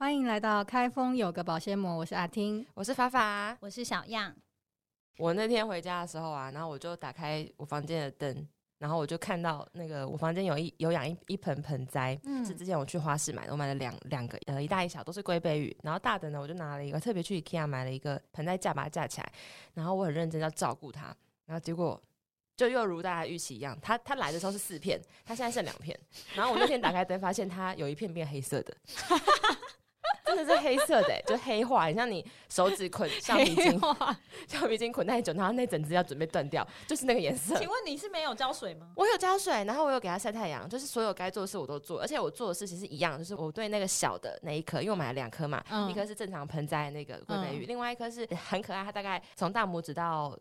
欢迎来到开封有个保鲜膜，我是阿听。我是法法。我是小样，我那天回家的时候啊，然后我就打开我房间的灯，然后我就看到那个我房间有一有养一一盆盆栽，嗯是之前我去花市买的，我买了两两个，呃，一大一小都是龟背芋，然后大的呢，我就拿了一个特别去 IKEA 买了一个盆栽架，把它架起来，然后我很认真要照顾它，然后结果。就又如大家预期一样，它它来的时候是四片，它现在剩两片。然后我那天打开灯，发现它有一片变黑色的，真的是黑色的、欸，就黑化，很像你手指捆橡皮筋，橡皮筋捆太久，然后那整只要准备断掉，就是那个颜色。请问你是没有浇水吗？我有浇水，然后我有给它晒太阳，就是所有该做的事我都做，而且我做的事情是一样，就是我对那个小的那一颗，因为我买了两颗嘛，嗯一颗是正常盆栽的那个龟背芋，嗯另外一颗是很可爱，它大概从大拇指到。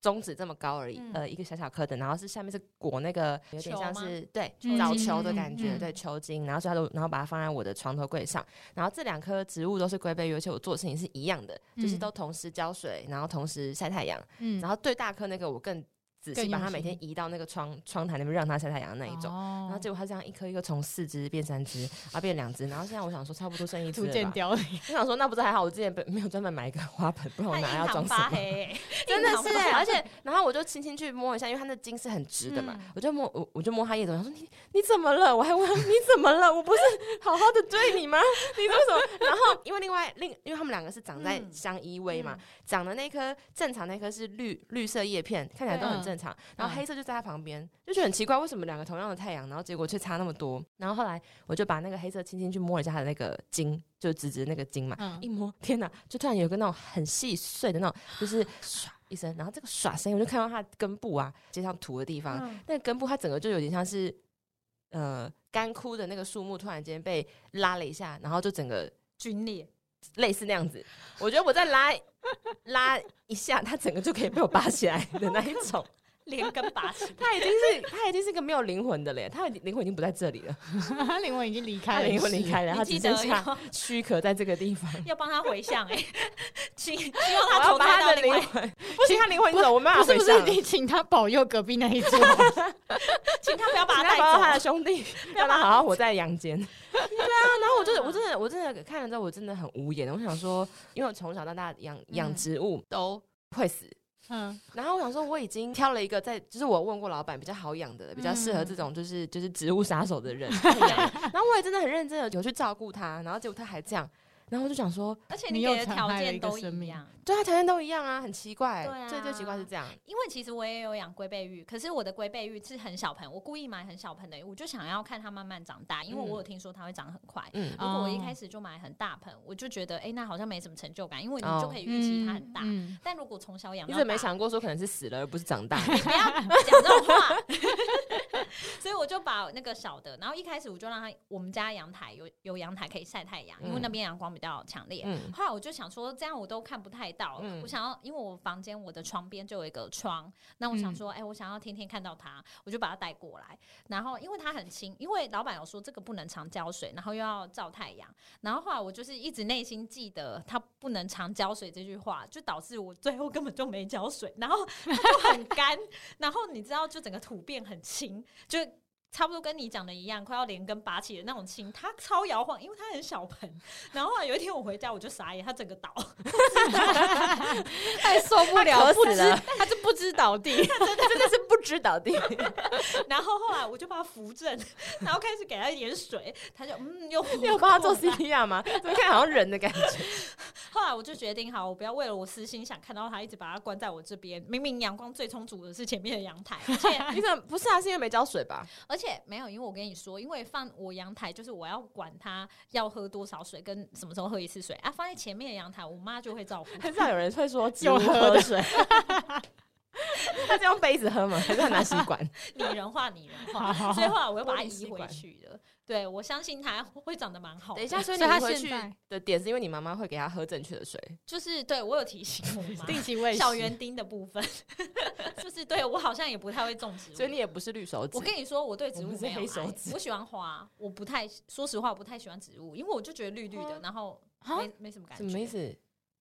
中指这么高而已，嗯。呃，一个小小颗的，然后是下面是裹那个有点像是对嗯枣球的感觉，嗯。对球茎，然后所以它都然后把它放在我的床头柜上，然后这两颗植物都是龟背鱼，而且我做的事情是一样的，就是嗯。都同时浇水，然后同时晒太阳，嗯。然后最大颗那个我更仔细，把它每天移到那个窗窗台那边让它晒太阳的那一种。哦然后结果它这样一颗一颗从四只变三只，啊变两只，然后现在我想说差不多剩一只逐了吧。渐凋零。我想说那不是还好，我之前本没有专门买一个花盆，不然我它拿来要装什么？发黑、欸，真的是、发而且然后我就轻轻去摸一下，因为它的茎是很直的嘛，嗯我就摸我我就摸它叶子，我说你你怎么了？我还问你怎么了？我不是 好好的对你吗？你为什么？然后因为另外另因为他们两个是长在嗯相依偎嘛，嗯长的那颗正常那颗是绿绿色叶片，看起来都很嗯正常，然后嗯黑色就在它旁边，就觉得很奇怪，为什么两个同样的太阳，然后结果却差那么多？然后后来我就把那个黑色轻轻去摸了一下它的那个筋，就直直那个筋嘛，嗯一摸，天哪，就突然有个那种很细碎的那种，就是唰一声，然后这个唰声音，我就看到它的根部啊，接上土的地方，嗯那个根部它整个就有点像是呃干枯的那个树木，突然间被拉了一下，然后就整个皲裂，类似那样子。我觉得我再拉拉一下，它整个就可以被我拔起来的那一种。连根拔起。他已经是他已经是个没有灵魂的嘞，他的灵魂已经不在这里 了，他灵魂已经离开了，灵魂离开了，它你记得只剩下躯壳在这个地方。要帮他回向哎、请希望他投把它的胎到，灵魂，不行，他灵魂走，我没办不是不是。你请他保佑隔壁那一桌。请他不要把他他带走他的。兄弟，让他好好活在阳间。对啊，然后我就我真的我真的看了之后，我真的很无言。我想说，因为我从小到大养养嗯植物都会死，嗯，然后我想说，我已经挑了一个在，就是我问过老板比较好养的，比较适合这种就是就是植物杀手的人。养。然后我也真的很认真的有去照顾他，然后结果他还这样，然后我就想说，而且你给的条件都一样。对啊条件都一样啊，很奇怪。对啊最最奇怪是这样，因为其实我也有养龟背玉，可是我的龟背玉是很小盆，我故意买很小盆的，我就想要看它慢慢长大，因为嗯我有听说它会长很快。嗯如果我一哦开始就买很大盆，我就觉得哎、诶那好像没什么成就感，因为你哦就可以预期它很大。嗯，但如果从小养你到大怎么没想过说可能是死了而不是长大你？不要讲这种话。所以我就把那个小的，然后一开始我就让它，我们家阳台有有阳台可以晒太阳，因为嗯那边阳光比较强烈。嗯后来我就想说，这样我都看不太到。嗯我想要，因为我房间我的床边就有一个窗，那我想嗯说，哎、我想要天天看到它，我就把它带过来。然后因为它很轻，因为老板有说这个不能常浇水，然后又要照太阳。然后后来我就是一直内心记得它不能常浇水这句话，就导致我最后根本就没浇水，然后它就很干。然后你知道，就整个土变很轻，就。差不多跟你讲的一样，快要连根拔起的那种青，它超摇晃，因为它很小盆。然后后来有一天我回家，我就傻眼，它整个倒，太受不了，不知死了他是不知倒地。真的是不知倒地。然后后来我就把它扶正，然后开始给它一点水，它就嗯又你有帮它做活过来 CPR 吗？怎么看好像人的感觉？后来我就决定，好，我不要为了我私心想看到它，一直把它关在我这边。明明阳光最充足的是前面的阳台，而且你怎么不是啊？是因为没浇水吧？而且没有，因为我跟你说，因为放我阳台就是我要管它要喝多少水，跟什么时候喝一次水啊。放在前面的阳台，我妈就会照顾。很少有人会说植物有喝水，他是用杯子喝吗？还是他拿吸管？拟人化，拟人化，好所以后来我又把它移回去了。对，我相信它会长得蛮好。等一下，所以他你回去的点是因为你妈妈会给他喝正确的水，就是对我有提醒我妈 定期喂小园丁的部分，就是对我好像也不太会种植物，所以你也不是绿手指。我跟你说，我对植物没有爱黑手指我喜欢花，我不太说实话，我不太喜欢植物，因为我就觉得绿绿的，然后啊没没什么感觉。什么意？思？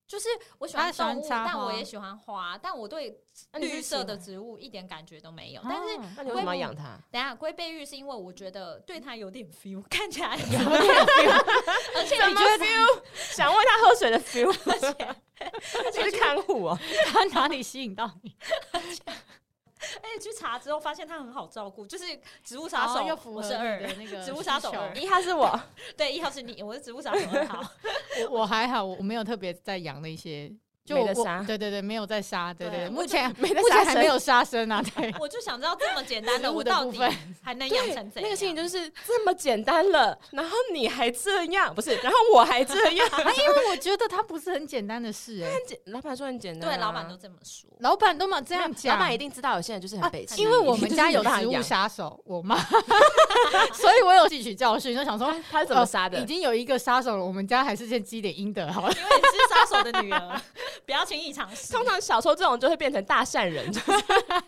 就是我喜欢动物，但我也喜欢花，但我对绿色的植物一点感觉都没有。但是你为什么养它？等下龟背玉是因为我觉得对它有点 feel，看起来有有点 feel 而且你觉得 feel？想喂它喝水的 feel？而且 这是看护哦。它哪里吸引到你？而且去查之后发现它很好照顾，就是植物杀手，又符合我是二你，的那个植物杀手一号是我，对，一号是你，我是植物杀手二号。我我还好，我没有特别在养那些，就我对对对，没有在杀，对对目前目前还没有杀生啊，对，我就想知道这么简单的，植物我到底的部分 还能养成怎样？那个事情就是这么简单了，然后你还这样，不是？然后我还这样。因为我觉得它不是很简单的事哎，简老板说很简单啊，对老板都这么说。老板都嘛这样讲老，板一定知道有些人就是很北气，因为我们家有植物杀手，我妈，所以我有吸取教训，就想说他是怎么杀的已？经有一个杀手了，我们家还是先积点阴德好了。因为你是杀手的女儿，不要轻易尝试。通常小时候这种就会变成大善人，就是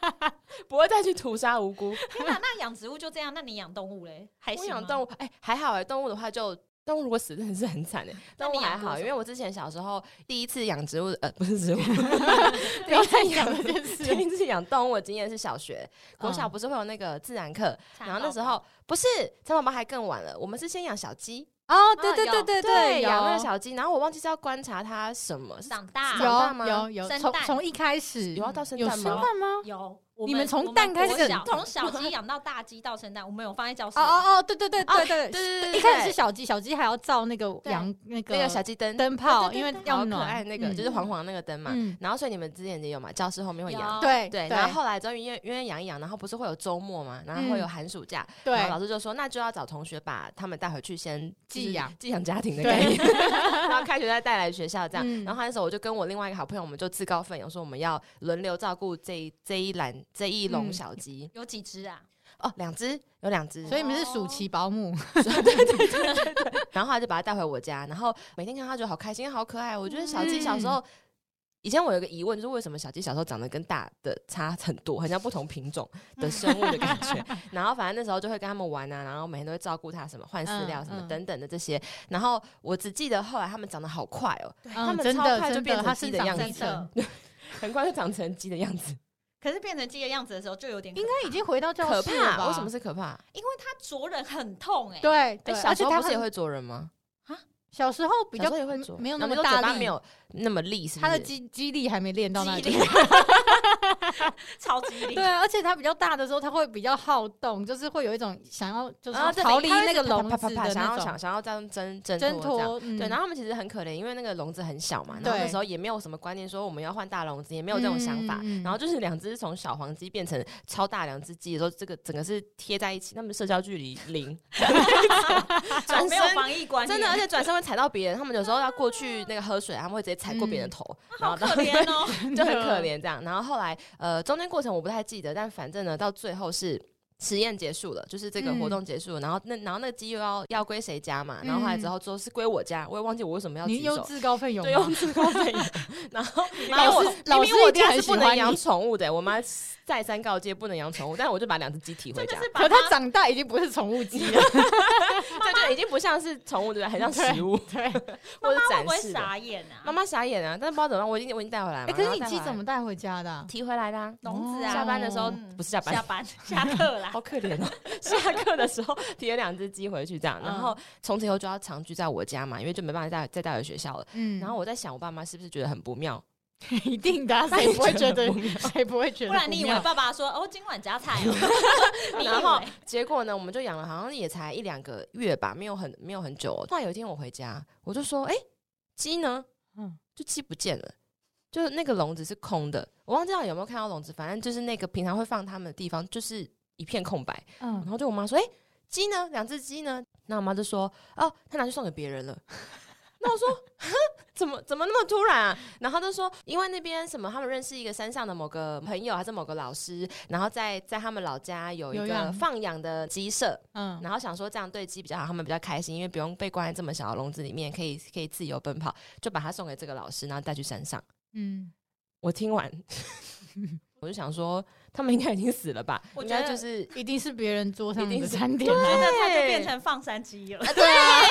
不会再去屠杀无辜。天哪，那养植物就这样，那你养动物嘞？还养动物，哎、还好哎、动物的话就。动物如果死真的是很惨哎、那动物还好，因为我之前小时候第一次养植物，呃，不是植物，不要再养这件事。第一次养动物的经验是小学，国小嗯不是会有那个自然课，然后那时候不是陈宝宝还更晚了，我们是先养小鸡，哦，对对对对对，养那个小鸡，然后我忘记是要观察它什么，长大长大吗？有有从从一开始有要到生有蛋吗？生蛋吗？有，我你们从蛋开始从小鸡养到大鸡到生蛋，我们有放在教室。哦哦哦，对对对对对对对对，一开始是小鸡，小鸡还要照那个对阳那个那个小鸡灯灯泡，因为对好可爱那个，嗯就是黄黄那个灯嘛。嗯，然后所以你们之前也有嘛，教室后面会养。对对，然后后来终于，因为因为养一养，然后不是会有周末嘛，然后会有嗯寒暑假，对然后老师就说，那就要找同学把他们带回去先寄养寄养家庭的概念，然后开学再带来学校这样。嗯然后那时候我就跟我另外一个好朋友，我们就自告奋勇说，我们要轮流照顾这一这一栏这一笼嗯小鸡。有几只啊？哦，两只有两只，所以你们是暑期保姆，然后他就把它带回我家，然后每天看它觉得好开心，好可爱。我觉得小鸡小时嗯候，以前我有一个疑问，就是为什么小鸡小时候长得跟大的差很多，很像不同品种的生物的感觉。然后反正那时候就会跟他们玩啊，然后每天都会照顾它，什么换饲料什么等等的这些。然后我只记得后来它们长得好快哦，他嗯，们真超快就的真的，变成它生长鸡的样子很快就长成鸡的样子，可是变成这个样子的时候，就有点应该已经回到教可室了吧？怕。为什么是可怕？因为它啄人很痛哎、对小时候不是也会啄人吗？小时候比小较时候也会啄，没有那然后你说么大力，没有那么利，是不是？它的肌肌力还没练到那里 超级灵。对啊，而且它比较大的时候，它会比较好动，就是会有一种想要就是逃离那个笼子的想要想想要这样挣挣挣脱对，然后他们其实很可怜，因为那个笼子很小嘛，然后那对时候也没有什么观念说我们要换大笼子，也没有这种想法。然后就是两只从小黄鸡变成超大两只鸡的时候，这个整个是贴在一起，他们社交距离零，转没有身防疫观念，真的，而且转身会踩到别人。他们有时候要过去那个喝水，他们会直接踩过别人的头，然 后好可怜哦。就很可怜这样。然后后来呃，中间过程我不太记得，但反正呢，到最后是。实验结束了，就是这个活动结束了，然后那然后那个鸡又要要归谁家嘛？然后后来之后说是归我家，我也忘记我为什么要举手，你又自告奋勇对，自告奋勇。然后因为老我师老师明明我一定很家是不能养喜欢你宠物的，我妈再三告诫不能养宠物，但是我就把两只鸡提回家可它长大已经不是宠物鸡了，这就已经不像是宠物对吧？很像食物对。或者妈妈会不会展示。傻眼啊？妈妈傻眼啊，但是不知道怎么办，我已经我已经带回来了可是你鸡怎么带回家的啊？提回来的啊？笼子啊，下班的时候嗯不是下班下班下课啦好。可怜哦！下课的时候提了两只鸡回去，这样，然后从此以后就要常居在我家嘛，因为就没办法再再带回学校了。嗯然后我在想，我爸妈是不是觉得很不妙？一定的啊，谁不会觉得不妙？谁不会觉得？不然你以为？爸爸说哦，今晚加菜哦？然后为结果呢，我们就养了，好像也才一两个月吧，没有很没有很久哦。突然有一天我回家，我就说：“哎、鸡呢？嗯就鸡不见了。”就是那个笼子是空的，我忘记了有没有看到笼子，反正就是那个平常会放它们的地方，就是一片空白。嗯然嗯，后就我妈说：“哎、鸡呢？两只鸡呢？”那我妈就说：“哦，她拿去送给别人了。”那我说：“哼，怎么怎么那么突然啊？”然后她就说：“因为那边什么，他们认识一个山上的某个朋友，还是某个老师，然后在在他们老家有一个放养的鸡舍，嗯，然后想说这样对鸡比较好，他们比较开心，因为不用被关在这么小的笼子里面，可以可以自由奔跑，就把它送给这个老师，然后带去山上。嗯，我听完，我就想说，他们应该已经死了吧？应我觉得该就是一定是别人桌上的餐点啊，我觉得它就变成放山鸡了。对啊，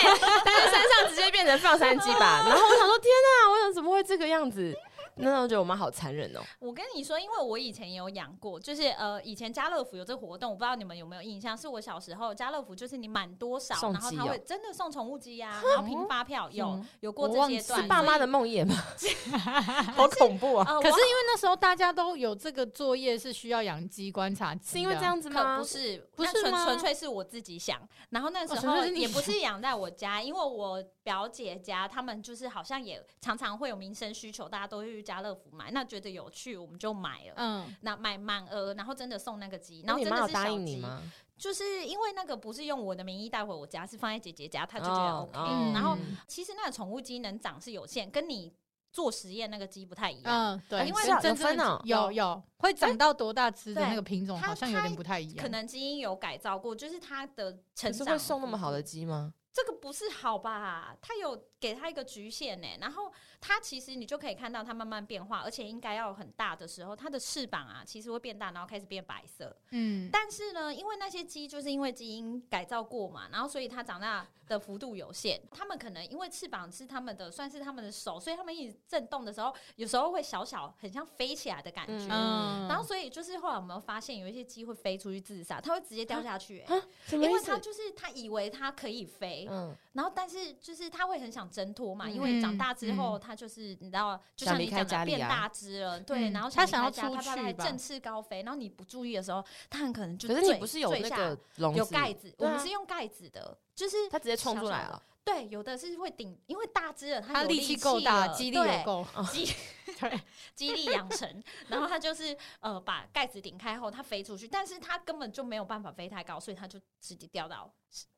但是山上直接变成放山鸡吧。然后我想说，天哪，我想怎么会这个样子？那我觉得我妈好残忍哦。我跟你说，因为我以前也有养过，就是呃，以前家乐福有这个活动，我不知道你们有没有印象？是我小时候家乐福，就是你满多少，然后他会真的送宠物鸡呀、然后凭发票，有嗯有过这阶段。是爸妈的梦魇吗？好恐怖啊！呃，可是因我为那时候大家都有这个作业是需要养鸡观察，是因为这样子可吗？不是，不是纯纯粹是我自己想。然后那时候也不是养在我家，因为我表姐家他们就是好像也常常会有民生需求，大家都会去家乐福买，那觉得有趣，我们就买了。嗯，那买满额，然后真的送那个鸡，然后真的是小妈答应你鸡，吗？就是因为那个不是用我的名义带回我家，是放在姐姐家，她就觉得哦 OK。哦然后嗯其实那个宠物鸡能长是有限，跟你做实验那个鸡不太一样。嗯，对，因为跟真有分正的哦有有会长到多大只的那个品种好像有点不太一样，可能基因有改造过，就是它的可成长是会送那么好的鸡吗？这个不是好吧？他有给它一个局限呢，然后它其实你就可以看到它慢慢变化，而且应该要很大的时候，它的翅膀啊其实会变大，然后开始变白色。嗯，但是呢，因为那些鸡就是因为基因改造过嘛，然后所以它长大的幅度有限。他们可能因为翅膀是他们的，算是他们的手，所以他们一直震动的时候，有时候会小小很像飞起来的感觉。嗯然后，所以就是后来我们发现有一些鸡会飞出去自杀，它会直接掉下去、欸因为它？就是它以为它可以飞，嗯，然后但是就是它会很想挣脱嘛，嗯。因为长大之后它就是你知道，就像你讲的变大只了，对，嗯然后它想要出去振翅高飞，然后你不注意的时候，它很可能就可是你坠不是有下那个笼有盖子，我们是用盖子的，就是它直接冲出来了。对，有的是会顶，因为大只了，它有力力气够大，了肌力够，肌 对，肌力养成，然后它就是呃把盖子顶开后，它飞出去，但是它根本就没有办法飞太高，所以它就直接掉到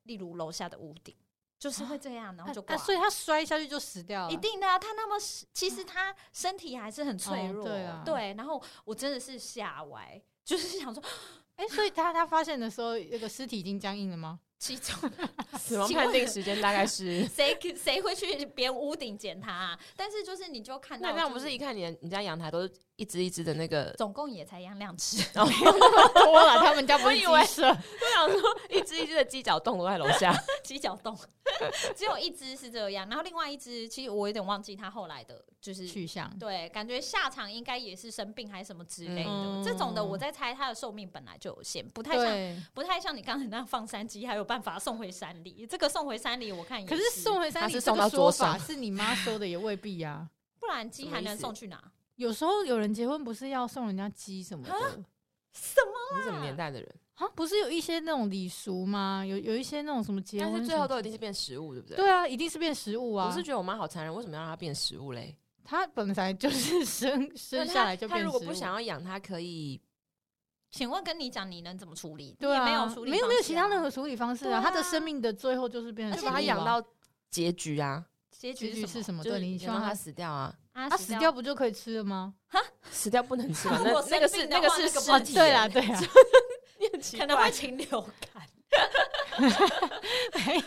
例如楼下的屋顶，就是会这样，然后就挂了。那所以他摔下去就死掉了，一定的啊，他那么其实他身体还是很脆哦弱，对啊然后我真的是吓歪，就是想说，哎，所以他他发现的时候，那个尸体已经僵硬了吗？其中 死亡判定时间大概是。谁谁会去别人屋顶捡他、啊？但是就是你就看到、那这样不是一看你你家阳台都是一只一只的那个，总共也才养两只，然 后多了，他们家不是我以为鸡舍，我想说一只一只的鸡脚洞都在楼下。鸡脚洞，只有一只是这样，然后另外一只其实我有点忘记它后来的，就是去向。对，感觉下场应该也是生病还是什么之类的。嗯这种的，我在猜它的寿命本来就有限，不太像，不太像你刚才那样放山鸡，还有办法送回山里。这个送回山里，我看也可是送回山里他是送到这个说桌上法是你妈说的，也未必呀。不然鸡还能送去哪？有时候有人结婚不是要送人家鸡什么的什么？你什么年代的人？啊？不是有一些那种礼俗吗？有有一些那种什么结婚但是最后都一定是变食物，对不对？对啊，一定是变食物啊。我是觉得我妈好残忍，为什么要让它变食物嘞？它本来就是 生生下来就他如果不想要养，它可以请问跟你讲，你能怎么处理？对啊，没有处理、没有没有其他任何。处理方式啊。她啊它的生命的最后就是变成就把它食物啊养到结局啊，结结局？是什么？就你希望它希望它死掉啊，啊它死掉不就可以吃了吗？哈死掉不能吃吗？那那个是那个是尸体对啦对啦，你很奇可能会禽流感。没有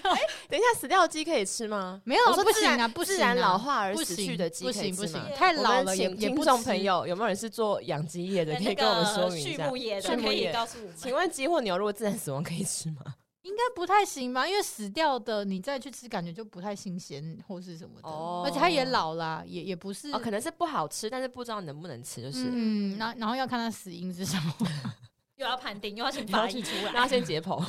等一下，死掉的鸡可以吃吗？没有啊我说自然不行啊，不自然老化而不行死去的鸡不行不行，？太我老了也也不吃众朋友有没有人是做养鸡业的，可以那跟我们个说明一下畜牧。业的可以告诉我们。请问鸡或牛如果自然死亡可以吃吗？应该不太行吧？因为死掉的你再去吃，感觉就不太新鲜或是什么的，哦而且它也老啦，也也不是哦，可能是不好吃，但是不知道能不能吃，就是嗯，然然后要看它死因是什么。又要判定，又要先 法医出那来。要先解剖。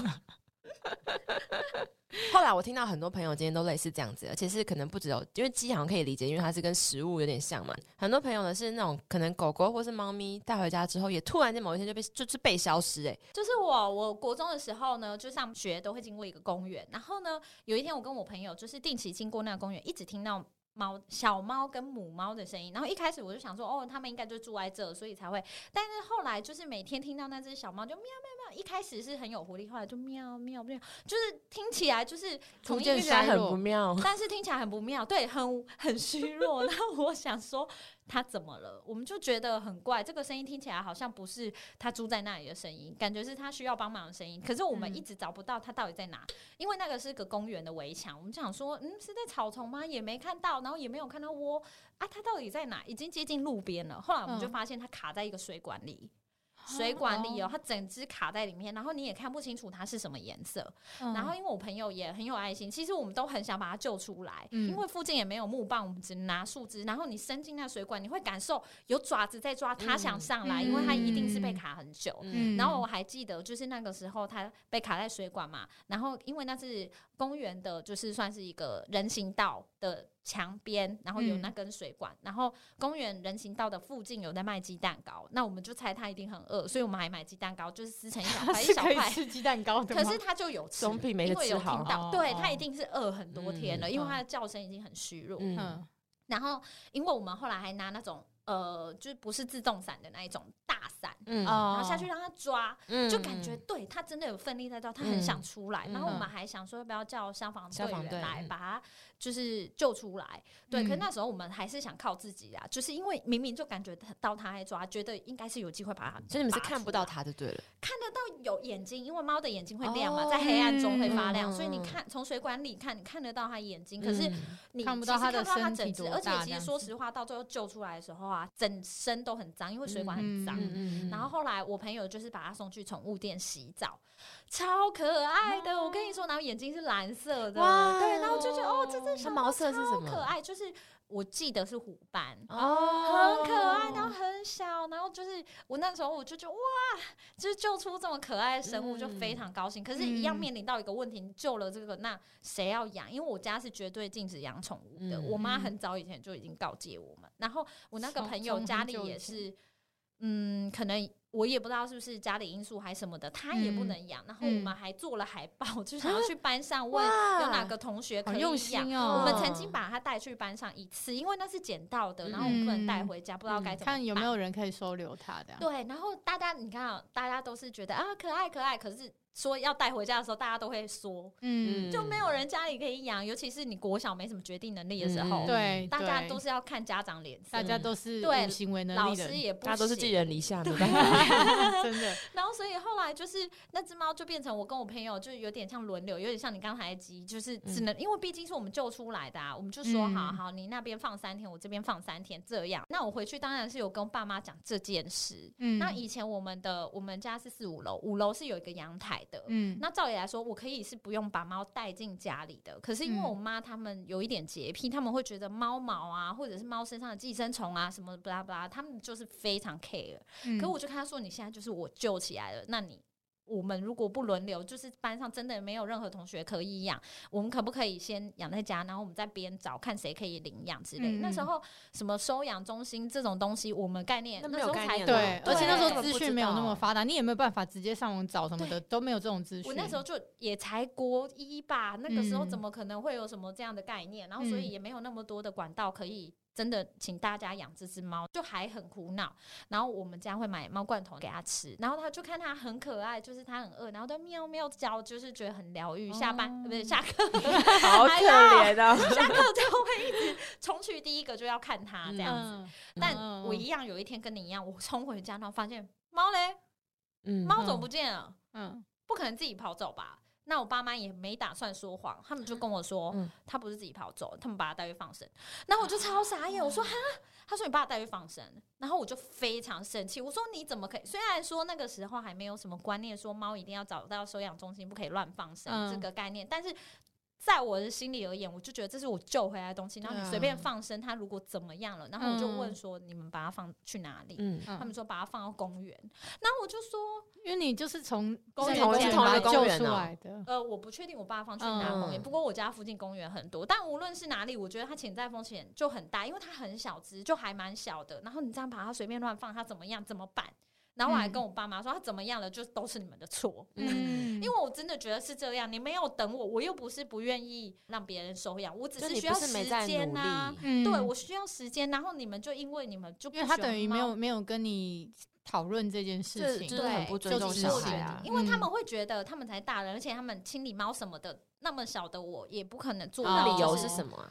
后来我听到很多朋友今天都类似这样子，而且是可能不只有，因为鸡好像可以理解，因为它是跟食物有点像嘛。很多朋友呢是那种可能狗狗或是猫咪带回家之后，也突然间某一天就被 就是被消失、欸，哎，就是我，我国中的时候呢，就上学都会经过一个公园，然后呢，有一天我跟我朋友就是定期经过那个公园，一直听到猫小猫跟母猫的声音，然后一开始我就想说，哦，它们应该就住在这，所以才会，但是后来就是每天听到那只小猫就喵喵喵，一开始是很有活力，后来就喵喵喵，就是听起来就是从逐渐一听起来很不妙。但是听起来很不妙，对，很很虚弱。那我想说他怎么了？我们就觉得很怪，这个声音听起来好像不是他住在那里的声音，感觉是他需要帮忙的声音。可是我们嗯一直找不到他到底在哪，因为那个是个公园的围墙。我们就想说，嗯，是在草丛吗？也没看到，然后也没有看到窝啊，他到底在哪？已经接近路边了。后来我们就嗯发现他卡在一个水管里。水管里哦，它整只卡在里面，然后你也看不清楚它是什么颜色。嗯然后因为我朋友也很有爱心，其实我们都很想把它救出来，嗯因为附近也没有木棒，我们只能拿树枝。然后你伸进那水管，你会感受有爪子在抓，它想上来，嗯因为它一定是被卡很久。嗯然后我还记得，就是那个时候它被卡在水管嘛，然后因为那是公园的，就是算是一个人行道的墙边，然后有嗯那根水管，然后公园人行道的附近有在卖鸡蛋糕，那我们就猜他一定很饿，所以我们还买鸡蛋糕，就是撕成一小块 一小块。吃鸡蛋糕的？可是他就有吃，总比没吃好听到，哦哦对他一定是饿很多天了，嗯因为他的叫声已经很虚弱。嗯嗯然后，因为我们后来还拿那种呃，就是不是自动伞的那一种大伞，嗯哦，然后下去让他抓，嗯就感觉对他真的有奋力在抓，他很想出来。嗯然后我们还想说要不要叫消防队员来嗯把他就是救出来。对，可是嗯那时候我们还是想靠自己啊，就是因为明明就感觉到他在抓，觉得应该是有机会把它，所以你们是看不到，它就对了。看得到有眼睛，因为猫的眼睛会亮嘛，哦在黑暗中会发亮，嗯所以你嗯看从水管里看，你看得到它眼睛，可是嗯你看不到它的身体多整只，而且其实说实话，到最后救出来的时候啊，整身都很脏，因为水管很脏。然后后来我朋友就是把它送去宠物店洗澡，超可爱的。然后眼睛是蓝色的，哇对，然后就觉得哦，这只小它毛色是什么可爱，就是我记得是虎斑。哦很可爱，然后很小，然后就是我那时候我就觉得哇，就是救出这么可爱的生物，就非常高兴。可是，一样嗯面临到一个问题，你救了这个，那谁要养？因为我家是绝对禁止养宠物的，嗯我妈很早以前就已经告诫我们。然后我那个朋友家里也是，嗯，可能我也不知道是不是家里因素还是什么的，他也不嗯能养。然后我们嗯还做了海报，就想要去班上问有哪个同学可以养。哦。我们曾经把他带去班上一次，因为那是捡到的，然后我们不能带回家，不知道该怎么办。看有没有人可以收留他的。对，然后大家你看啊，大家都是觉得啊可爱可爱，可是说要带回家的时候，大家都会说，嗯，就没有人家里可以养，尤其是你国小没什么决定能力的时候，嗯。对，大家都是要看家长脸色。大，家都是对行为能老力的人，师也不大家都是寄人篱下，没办法。真的。然后，所以后来就是那只猫就变成我跟我朋友，就有点像轮流，有点像你刚才的鸡，就是只能、因为毕竟是我们救出来的啊，我们就说、嗯。好好，你那边放三天，我这边放三天，这样。那我回去当然是有跟爸妈讲这件事。嗯，那以前我们的我们家是四五楼，五楼是有一个阳台的。嗯，那照理来说，我可以是不用把猫带进家里的。可是因为嗯我妈他们有一点洁癖，他们会觉得猫毛啊，或者是猫身上的寄生虫啊什么巴拉巴拉，他们就是非常 care。嗯可我就跟他说：“你现在就是我救起来了，那你我们如果不轮流，就是班上真的没有任何同学可以养，我们可不可以先养在家，然后我们在边找看谁可以领养之类。嗯那时候什么收养中心这种东西，我们概念那没有时候才概念对，而且那时候资讯没有那么发达，你也没有办法直接上网找什么的，都没有这种资讯。我那时候就也才国一吧，那个时候嗯怎么可能会有什么这样的概念？然后所以嗯也没有那么多的管道可以真的请大家养这只猫，就还很苦恼。然后我们家会买猫罐头给它吃，然后它就看它很可爱，就是它很饿，然后都喵喵叫，就是觉得很疗愈。下班、哦不是下课，好可怜哦。下课就会一直冲去第一个就要看它这样子。嗯但嗯我一样有一天跟你一样，我冲回家，然后发现猫嘞，嗯猫怎么不见了？嗯不可能自己跑走吧？那我爸妈也没打算说谎，他们就跟我说，嗯他不是自己跑走，他们把他带去放生。然后我就超傻眼，我说哈，他说你把他带去放生，然后我就非常生气，我说你怎么可以？虽然说那个时候还没有什么观念，说猫一定要找到收养中心，不可以乱放生、嗯这个概念，但是。在我的心里而言，我就觉得这是我救回来的东西。然后你随便放生，它如果怎么样了，然后我就嗯问说：“你们把它放去哪里？”他们说把它放到公园。然后我就说：“因为你就是从公园是公是同一个园把它救出公园哦来的，呃，我不确定我爸放去哪公园，嗯不过我家附近公园很多。但无论是哪里，我觉得它潜在风险就很大，因为它很小只，就还蛮小的。然后你这样把它随便乱放，它怎么样？怎么办？然后我还嗯跟我爸妈说，它怎么样了，就都是你们的错。嗯，因为我真的觉得是这样，你没有等我，我又不是不愿意让别人收养，我只是需要时间呐、对我需要时间，然后你们就因为你们就不因为他等于没有没有跟你讨论这件事情，对就是很不尊重就只是我觉小孩啊。因为他们嗯会觉得他们才大人，而且他们清理猫什么的，那么小的我也不可能做哦到。理由是什么啊？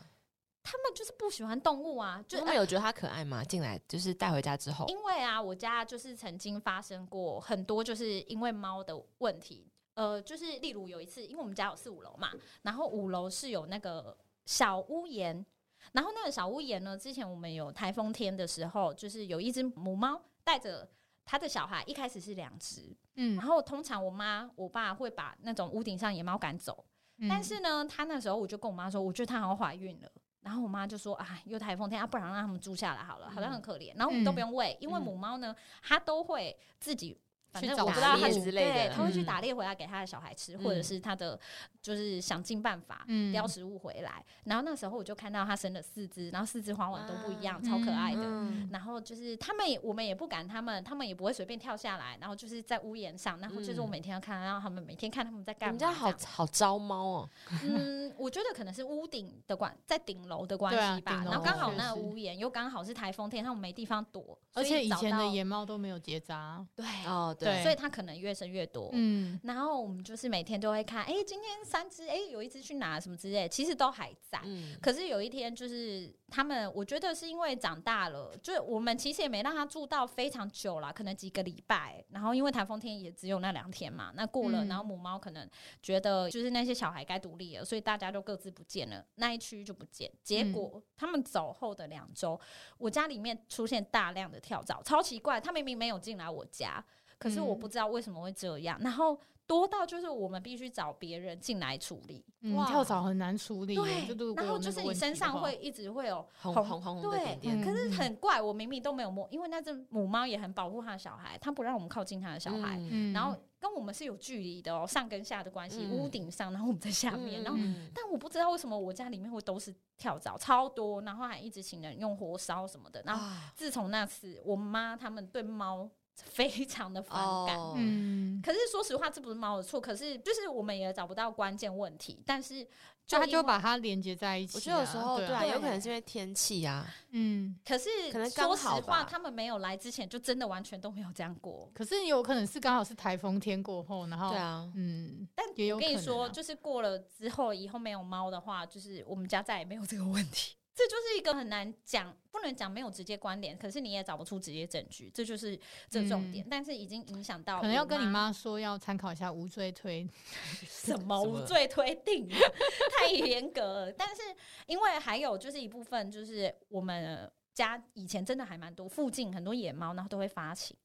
他们就是不喜欢动物啊，就他们有觉得它可爱吗？进来就是带回家之后，因为啊，我家就是曾经发生过很多，就是因为猫的问题。呃，就是例如有一次，因为我们家有四五楼嘛，然后五楼是有那个小屋檐，然后那个小屋檐呢，之前我们有台风天的时候，就是有一只母猫带着它的小孩一开始是两只，嗯然后通常我妈我爸会把那种屋顶上野猫赶走，嗯但是呢，他那时候我就跟我妈说，我觉得她好像怀孕了。然后我妈就说：“啊，有台风天啊，不然让他们住下来好了，好像很可怜。然后我们都不用喂，因为嗯母猫呢，它都会自己，反正我不知道他是之类的对，它会去嗯打猎回来给他的小孩吃，或者嗯是他的就是想尽办法嗯叼食物回来。然后那时候我就看到他生了四只，然后四只花纹都不一样，啊超可爱的。嗯然后就是他们也，我们也不敢他们，他们也不会随便跳下来。然后就是在屋檐上，然后就是我嗯每天要看，然后他们每天看他们在干嘛。们家好好招猫哦，嗯，我觉得可能是屋顶的关，在顶楼的关系吧。然后刚好那个屋檐又刚好是台风天，他们没地方躲，而且以前的野猫都没有结扎，对，哦对所以它可能越生越多。嗯然后我们就是每天都会看，哎、今天三只，哎、有一只去哪什么之类，其实都还在。嗯，可是有一天，就是他们，我觉得是因为长大了，就是我们其实也没让它住到非常久啦，可能几个礼拜。然后因为台风天也只有那两天嘛，那过了，嗯然后母猫可能觉得就是那些小孩该独立了，所以大家都各自不见了，那一区就不见。结果他们走后的两周，我家里面出现大量的跳蚤，超奇怪，它明明没有进来我家，可是我嗯。不知道为什么会这样，然后。多到就是我们必须找别人进来处理，嗯，哇。跳蚤很难处理对，就然后就是你身上会一直会有红红红红的对点点，可是嗯。很怪，我明明都没有摸，因为那只母猫也很保护它的小孩，它不让我们靠近它的小孩，嗯。嗯然后跟我们是有距离的哦，上跟下的关系，嗯。屋顶上，然后我们在下面，然后。嗯。但我不知道为什么我家里面会都是跳蚤，超多，然后还一直请人用火烧什么的。然后啊。自从那次，我妈他们对猫非常的反感。哦。嗯，可是说实话，这不是猫的错，可是就是我们也找不到关键问题，但是就他就把它连接在一起啊。我觉得有时候对啊。有可能是因为天气啊，嗯，可是可能说实话，吧。他们没有来之前，就真的完全都没有这样过。可是有可能是刚好是台风天过后，然后对啊，嗯，但也有可能我跟你说，啊就是过了之后，以后没有猫的话，就是我们家再也没有这个问题。这就是一个很难讲，不能讲没有直接关联，可是你也找不出直接证据，这就是这重点。但是已经影响到，可能要跟你妈说，要参考一下无罪推。什么什么无罪推定，太严格了。但是因为还有就是一部分，就是我们家以前真的还蛮多，附近很多野猫，然后都会发情。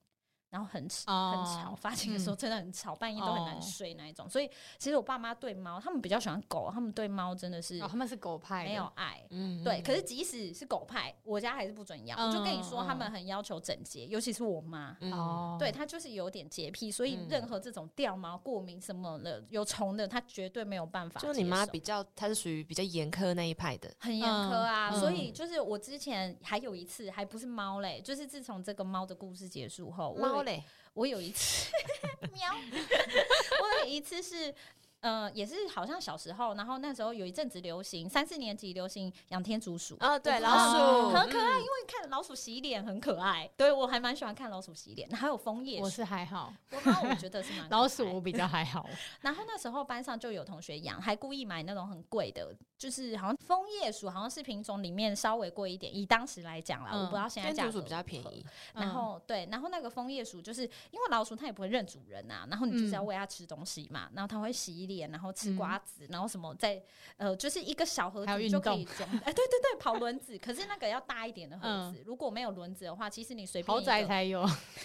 然后很吵，哦很吵，发情的时候嗯真的很吵，半夜都很难哦睡那一种。所以其实我爸妈对猫，他们比较喜欢狗，他们对猫真的是哦，他们是狗派，没有爱。嗯对，可是即使是狗派，我家还是不准养。我就跟你说，嗯他们很要求整洁，尤其是我妈。嗯哦，对，她就是有点洁癖，所以嗯任何这种掉毛、过敏什么的，有虫的，她绝对没有办法。就你妈比较，她是属于比较严苛那一派的，很严苛啊，嗯所以就是我之前还有一次，还不是猫嘞，就是自从这个猫的故事结束后，我嘞，我有一次 喵，我有一次是。呃，也是好像小时候，然后那时候有一阵子流行，三四年级流行养天竺鼠，哦，对，老鼠很可爱，嗯因为看老鼠洗脸很可爱，对我还蛮喜欢看老鼠洗脸，还有枫叶我，是还好，我猫我觉得是蛮 老鼠我比较还好。然后那时候班上就有同学养，还故意买那种很贵的，就是好像枫叶鼠，好像是品种里面稍微贵一点。以当时来讲啦，嗯我不知道现在价格天竺鼠比较便。宜，然后对，然后那个枫叶鼠就是因为老鼠它也不会认主人呐、然后你就是要喂它吃东西嘛，然后它会洗脸，然后吃瓜子，然后什么在呃就是一个小盒子就可以动装，哎对对对，跑轮子，可是那个要大一点的盒子，如果没有轮子的话，其实你随便豪宅才有，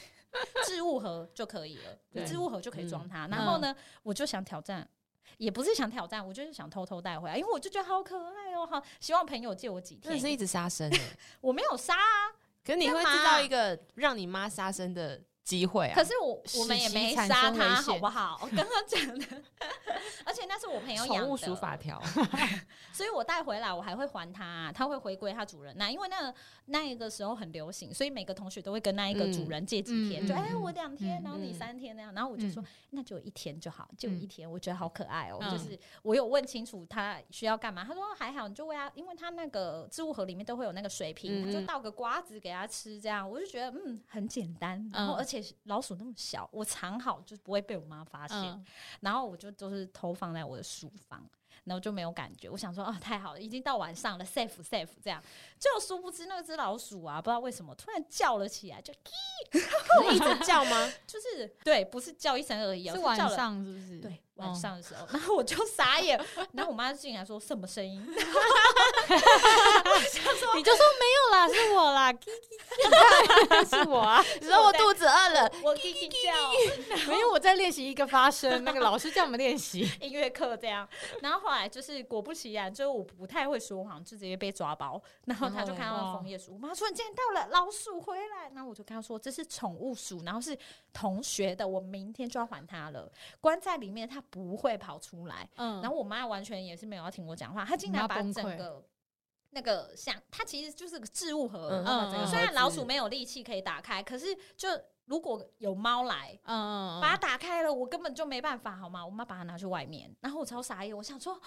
置物盒就可以了，对置物盒就可以装嗯它。然后呢，我就想挑战。也不是想挑战，我就是想偷偷带回来，因为我就觉得好可爱哦，好希望朋友借我几天。你是一直杀生欸 我没有杀啊，可是你会知道一个让你妈杀生的机会啊。可。是我我们也没杀它，生危险好不好？我刚刚讲的，而且那是我朋友养宠物法条，所以我带回来我还会还它，它会回归它主人那，因为那个那一个时候很流行，所以每个同学都会跟那一个主人借几天，就哎、嗯我两天，嗯然后你嗯三天那样，然后我就说、嗯那就一天就好，就嗯一天，我觉得好可爱哦、嗯。就是我有问清楚他需要干嘛，他说还好，你就喂它，因为它那个置物盒里面都会有那个水瓶，就倒个瓜子给它吃，这样。我就觉得嗯很简单，然后嗯而且老鼠那么小，我藏好就不会被我妈发现，嗯，然后我就都是偷放在我的书房，然后就没有感觉。我想说，哦，太好了，已经到晚上了，safe safe 这样。就殊不知那只老鼠啊，不知道为什么突然叫了起来，就 一直叫吗？就是对，不是叫一声而已哦，是晚上是不是？对，晚上的时候，然后我就傻眼，然后我妈就进来说什么声音？你就说没有啦，是我啦，是我啊，你说我肚子饿了，我叽叽叫。没有我在练习一个发声，那个老师叫我们练习。音乐课这样，然后后来就是果不其然，就是我不太会说谎，就直接被抓包。然后他就看到枫叶鼠，我妈说你今天到了老鼠回来，然后我就跟他说这是宠物鼠，然后是同学的，我明天就要还他了，关在里面它不会跑出来。嗯然后我妈完全也是没有要听我讲话，她竟然把整个那个像它其实就是个置物盒，嗯，虽然老鼠没有力气可以打开，可是就如果有猫来。嗯把它打开了，我根本就没办法，好吗？我妈把它拿去外面，然后我超傻眼，我想说，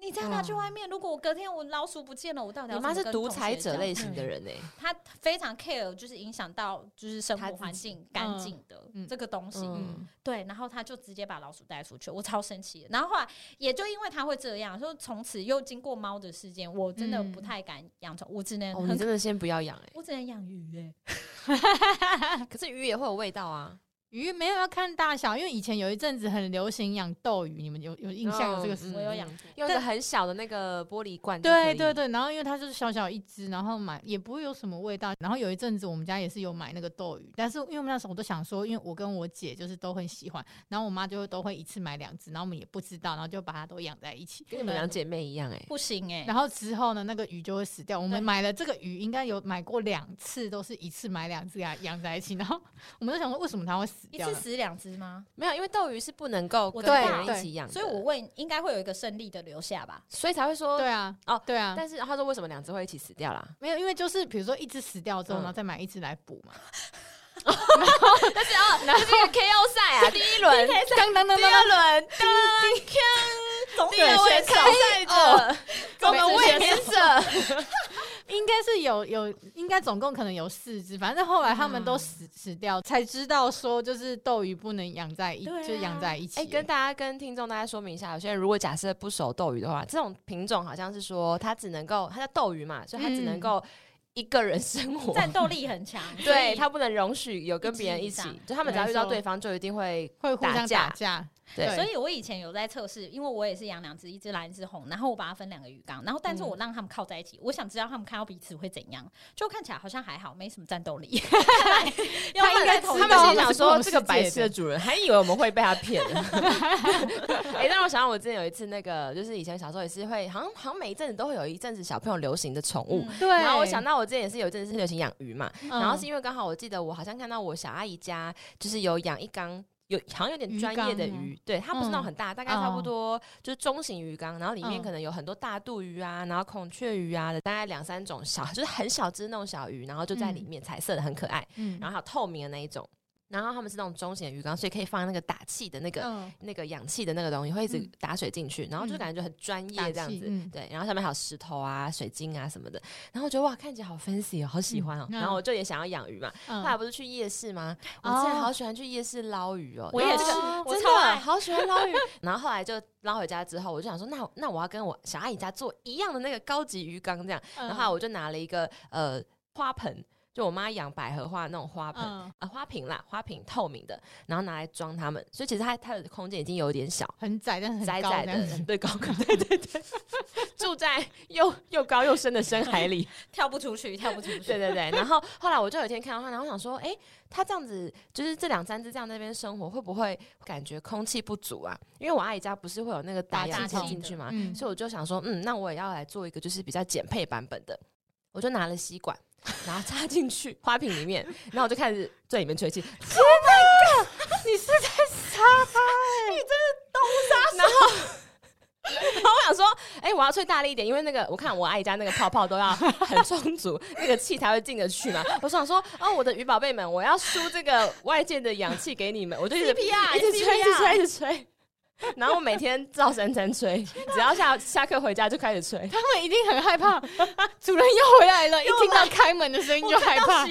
你再拿去外面，如果我隔天我老鼠不见了，我到底要你妈是独裁者类？型的人呢、欸她非常 care，就是影响到就是生活自环境干净的嗯这个东西。嗯对，然后她就直接把老鼠带出去，我超生气的。然后后来也就因为她会这样，说从此又经过猫的事件，我真的嗯。不太敢养宠，我只能哦，很你真的先不要养哎、我只能养鱼哎、可是鱼也会有味道啊。鱼没有要看大小，因为以前有一阵子很流行养斗鱼，你们有有印象有这个？我有养过。用一个很小的那个玻璃罐对对对，然后因为它就是小小一只，然后买也不会有什么味道。然后有一阵子我们家也是有买那个斗鱼，但是因为我们那时候我都想说，因为我跟我姐就是都很喜欢，然后我妈就都会一次买两只，然后我们也不知道，然后就把它都养在一起。跟你们两姐妹一样哎、不行哎、然后之后呢，那个鱼就会死掉。我们买了这个鱼，应该有买过两次，都是一次买两只给它养在一起。然后我们就想说，为什么它会死一次死两只吗？没有，因为斗鱼是不能够我跟别知道人一起养的，所以我问，应该会有一个胜利的留下吧？所以才会说对啊，哦对啊，但是他说为什么两只会一起死掉啦？没有，因为就是比如说一只死掉之后，嗯然后再买一只来补嘛。但是哦，那这个 KO 赛啊，第一轮，当当当第当二轮，总第二位参赛者，我们卫冕者，应该是有有，应该总共可能有四只，反正后来他们都死、死掉，才知道说就是斗鱼不能养在一，啊。就养在一起。哎、跟大家跟听众大家说明一下，有些人如果假设不熟斗鱼的话，这种品种好像是说它只能够，它叫斗鱼嘛，所以它只能够一个人生活。战斗力很强，所 对，以它不能容许有跟别人一起就他们只要遇到对方，就一定会会互相架。打架，对所以我以前有在测试，因为我也是养两只，一只蓝，一只红，然后我把它分两个鱼缸，然后但是我让他们靠在一起，我想知道他们看到彼此会怎样，就看起来好像还好，没什么战斗力。他应该他们心想说，这个白痴的主人还以为我们会被他骗了。哎、让我想到我之前有一次，那个就是以前小时候也是会，好像好像每一阵子都会有一阵子小朋友流行的宠物。嗯对。然后我想到我之前也是有一阵子是流行养鱼嘛，嗯，然后是因为刚好我记得我好像看到我小阿姨家就是有养一缸。有好像有点专业的鱼对，它不是那种嗯很大，大概差不哦多就是中型鱼缸，然后里面嗯可能有很多大肚鱼啊，然后孔雀鱼啊的，大概两三种小，就是很小只那种小鱼，然后就在里嗯面，彩色的很可爱。嗯然后还有透明的那一种。然后他们是那种中型的鱼缸，所以可以放那个打气的那个、嗯那个氧气的那个东西，会一直嗯打水进去，然后就感觉很专业打这样子。对，然后上面还有石头啊、水晶啊什么的，然后我觉得哇，看起来好 fancy 哦，好喜欢哦。嗯然后我就也想要养鱼嘛。嗯后来不是去夜市吗？我之前好喜欢去夜市捞鱼哦，我也是我超爱的好喜欢捞鱼。然后后来就捞回家之后，我就想说，那那我要跟我小阿姨家做一样的那个高级鱼缸这样。嗯然后我就拿了一个呃花盆，就我妈养百合花的那种花盆，嗯呃花瓶啦，花瓶透明的，然后拿来装它们，所以其实它它的空间已经有点小。很窄，但是很窄窄的，对高高，对对对，住在又又高又深的深海里，跳不出去，跳不出去。对对对。然后后来我就有一天看到它，然后我想说，哎、它这样子就是这两三只这样在那边生活，会不会感觉空气不足啊？因为我阿姨家不是会有那个打打氧气进去嘛，嗯所以我就想说，嗯，那我也要来做一个就是比较简配版本的，我就拿了吸管。然后插进去花瓶里面，然后我就开始在里面吹气，你是在杀他？然后我想说，哎、我要吹大力一点，因为那个我看我阿姨家那个泡泡都要很充足，那个气才会进得去嘛。我想说，哦，我的鱼宝贝们，我要输这个外界的氧气给你们，我就一直 CPR 一直吹，一直吹，一直吹。然后我每天照三餐吹，只要下下课回家就开始吹。他们一定很害怕，主人又回来了，一听到开门的声音就害怕。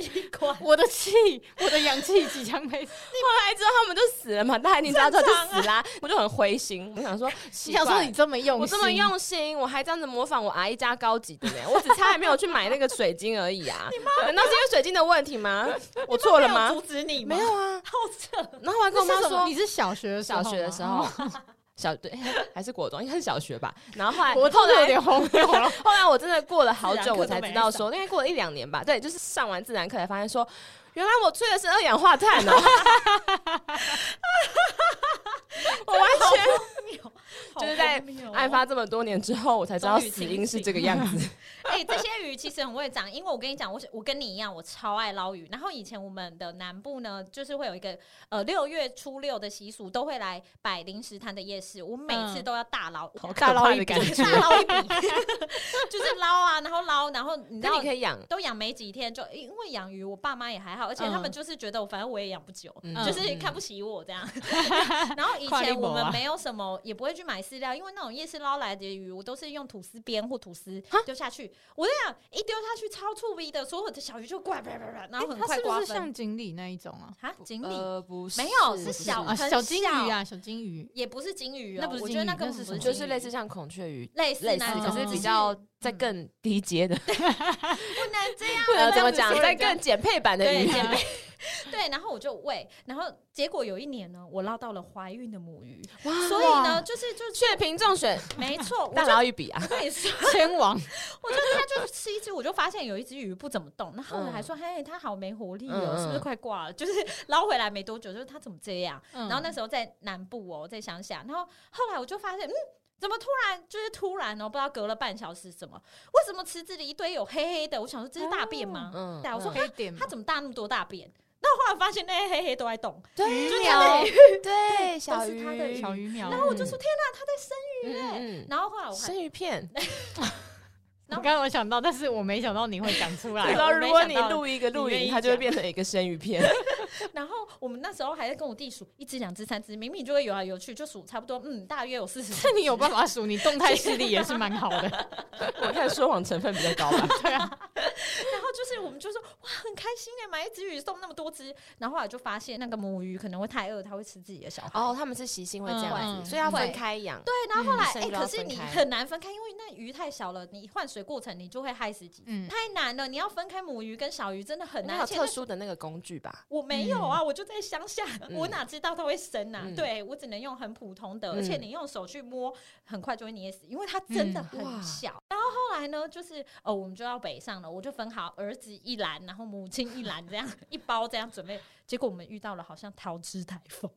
我的气，我的氧气即将没。后来之后他们就死了嘛，大家已经知道就死啦、我就很灰心，我想说，你想说你这么用心，我这么用心，我还这样子模仿我阿姨家高级的呢，我只差还没有去买那个水晶而已啊！难道是因为水晶的问题吗？我错了吗？阻止你吗？没有啊。好扯。然后我还跟我妈说你，是小学小学的时候，小对 还是国中，应该是小学吧。然后后来 我后来真的有点荒谬 了。后来我真的过了好久，我才知道说，应该过了一两年吧。对，就是上完自然课才发现说，原来我吹的是二氧化碳哦。我完全 就是在案发这么多年之后，我才知道死因是这个样子。哎、这些鱼其实很会长，因为我跟你讲，我是我跟你一样，我超爱捞鱼。然后以前我们的南部呢，就是会有一个呃六月初六的习俗，都会来摆零食摊的夜市。我每次嗯都要大捞，大捞一笔。大捞一笔，就是捞啊，然后捞，然后你知道你可以养，都养没几天，就因为养鱼，我爸妈也还好，而且他们就是觉得我反正我也养不久，嗯就是看不起我这样。然后以前我们没有什么，也不会去买饲料，因为那种夜市捞来的鱼，我都是用吐司边或吐司丢下去。我跟你讲，一丢下去超触鼻的，所有的小鱼就过来，啪啪啪，然后很它是不快瓜分是像。锦鲤那一种啊？啊，锦鲤呃，不是，没有是小啊，小金鱼啊，小金鱼。也不是金鱼哦，那不是我觉得那个是就是类似像孔雀鱼。类似类似，可是嗯比较在更低阶的，不能这样，呃，怎么讲，在更减配版的鱼，减配 对，然后我就喂，然后结果有一年呢，我捞到了怀孕的母鱼，哇所以呢，就是就是血瓶中选，没错，我大就捞一笔啊！跟你说，千王，我就它就吃一只，我就发现有一只鱼不怎么动，然后我还说，嘿，它好没活力哦，是不是快挂了？就是捞回来没多久，就是它怎么这样？然然后那时候在南部哦，在乡下，然后后来我就发现，嗯。怎么突然就是突然哦？不知道隔了半小时什么？为什么池子里一堆有黑黑的？我想说这是大便吗？嗯对啊，我说嗯黑点嘛它怎么大那么多大便？后来发现那些黑黑都在动，对就是鸟。它的对，小是它的鱼，小鱼苗。然后我就说天哪，它在生鱼然后后来我还生鱼片。我刚刚有想到，但是我没想到你会讲出来 你知。道，如果你录一个录影，你愿意它就会变成一个生鱼片。然后我们那时候还在跟我弟数一只、两只、三只，明明就会游来游去，就数差不多，嗯，大约有四十。那你有办法数，你动态视力也是蛮好的。我看说谎成分比较高吧。对啊，然后就是我们就说哇，很开心哎，买一只鱼送那么多只。然后后来就发现那个母鱼可能会太饿，它会吃自己的小孩。哦，他们是习性会这样子，所以要分会开养。对，然后后来哎、可是你很难分开，因为那鱼太小了，你换水过程你就会害死几只，嗯太难了。你要分开母鱼跟小鱼真的很难，那有特殊的那个工具吧？我没有啊，我就在乡下，嗯 我哪知道它会生啊？嗯对我只能用很普通的，嗯而且你用手去摸，很快就会捏死，因为它真的很小。然后后来呢，就是哦，我们就要北上了，我就分好儿子一篮，然后母亲一篮，这样 一包这样准备。结果我们遇到了好像桃枝台风，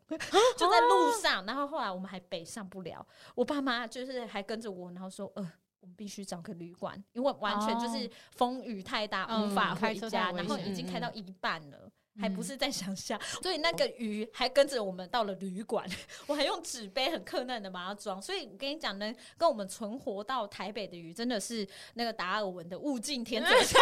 就在路上，然后后来我们还北上不了，我爸妈就是还跟着我，然后说呃。我们必须找个旅馆，因为完全就是风雨太大，嗯无法回家，然后已经开到一半了。还不嗯是在乡下，所以那个鱼还跟着我们到了旅馆，我还用纸杯很困难的把它装。所以我跟你讲能，跟我们存活到台北的鱼，真的是那个达尔文的物竞天择 下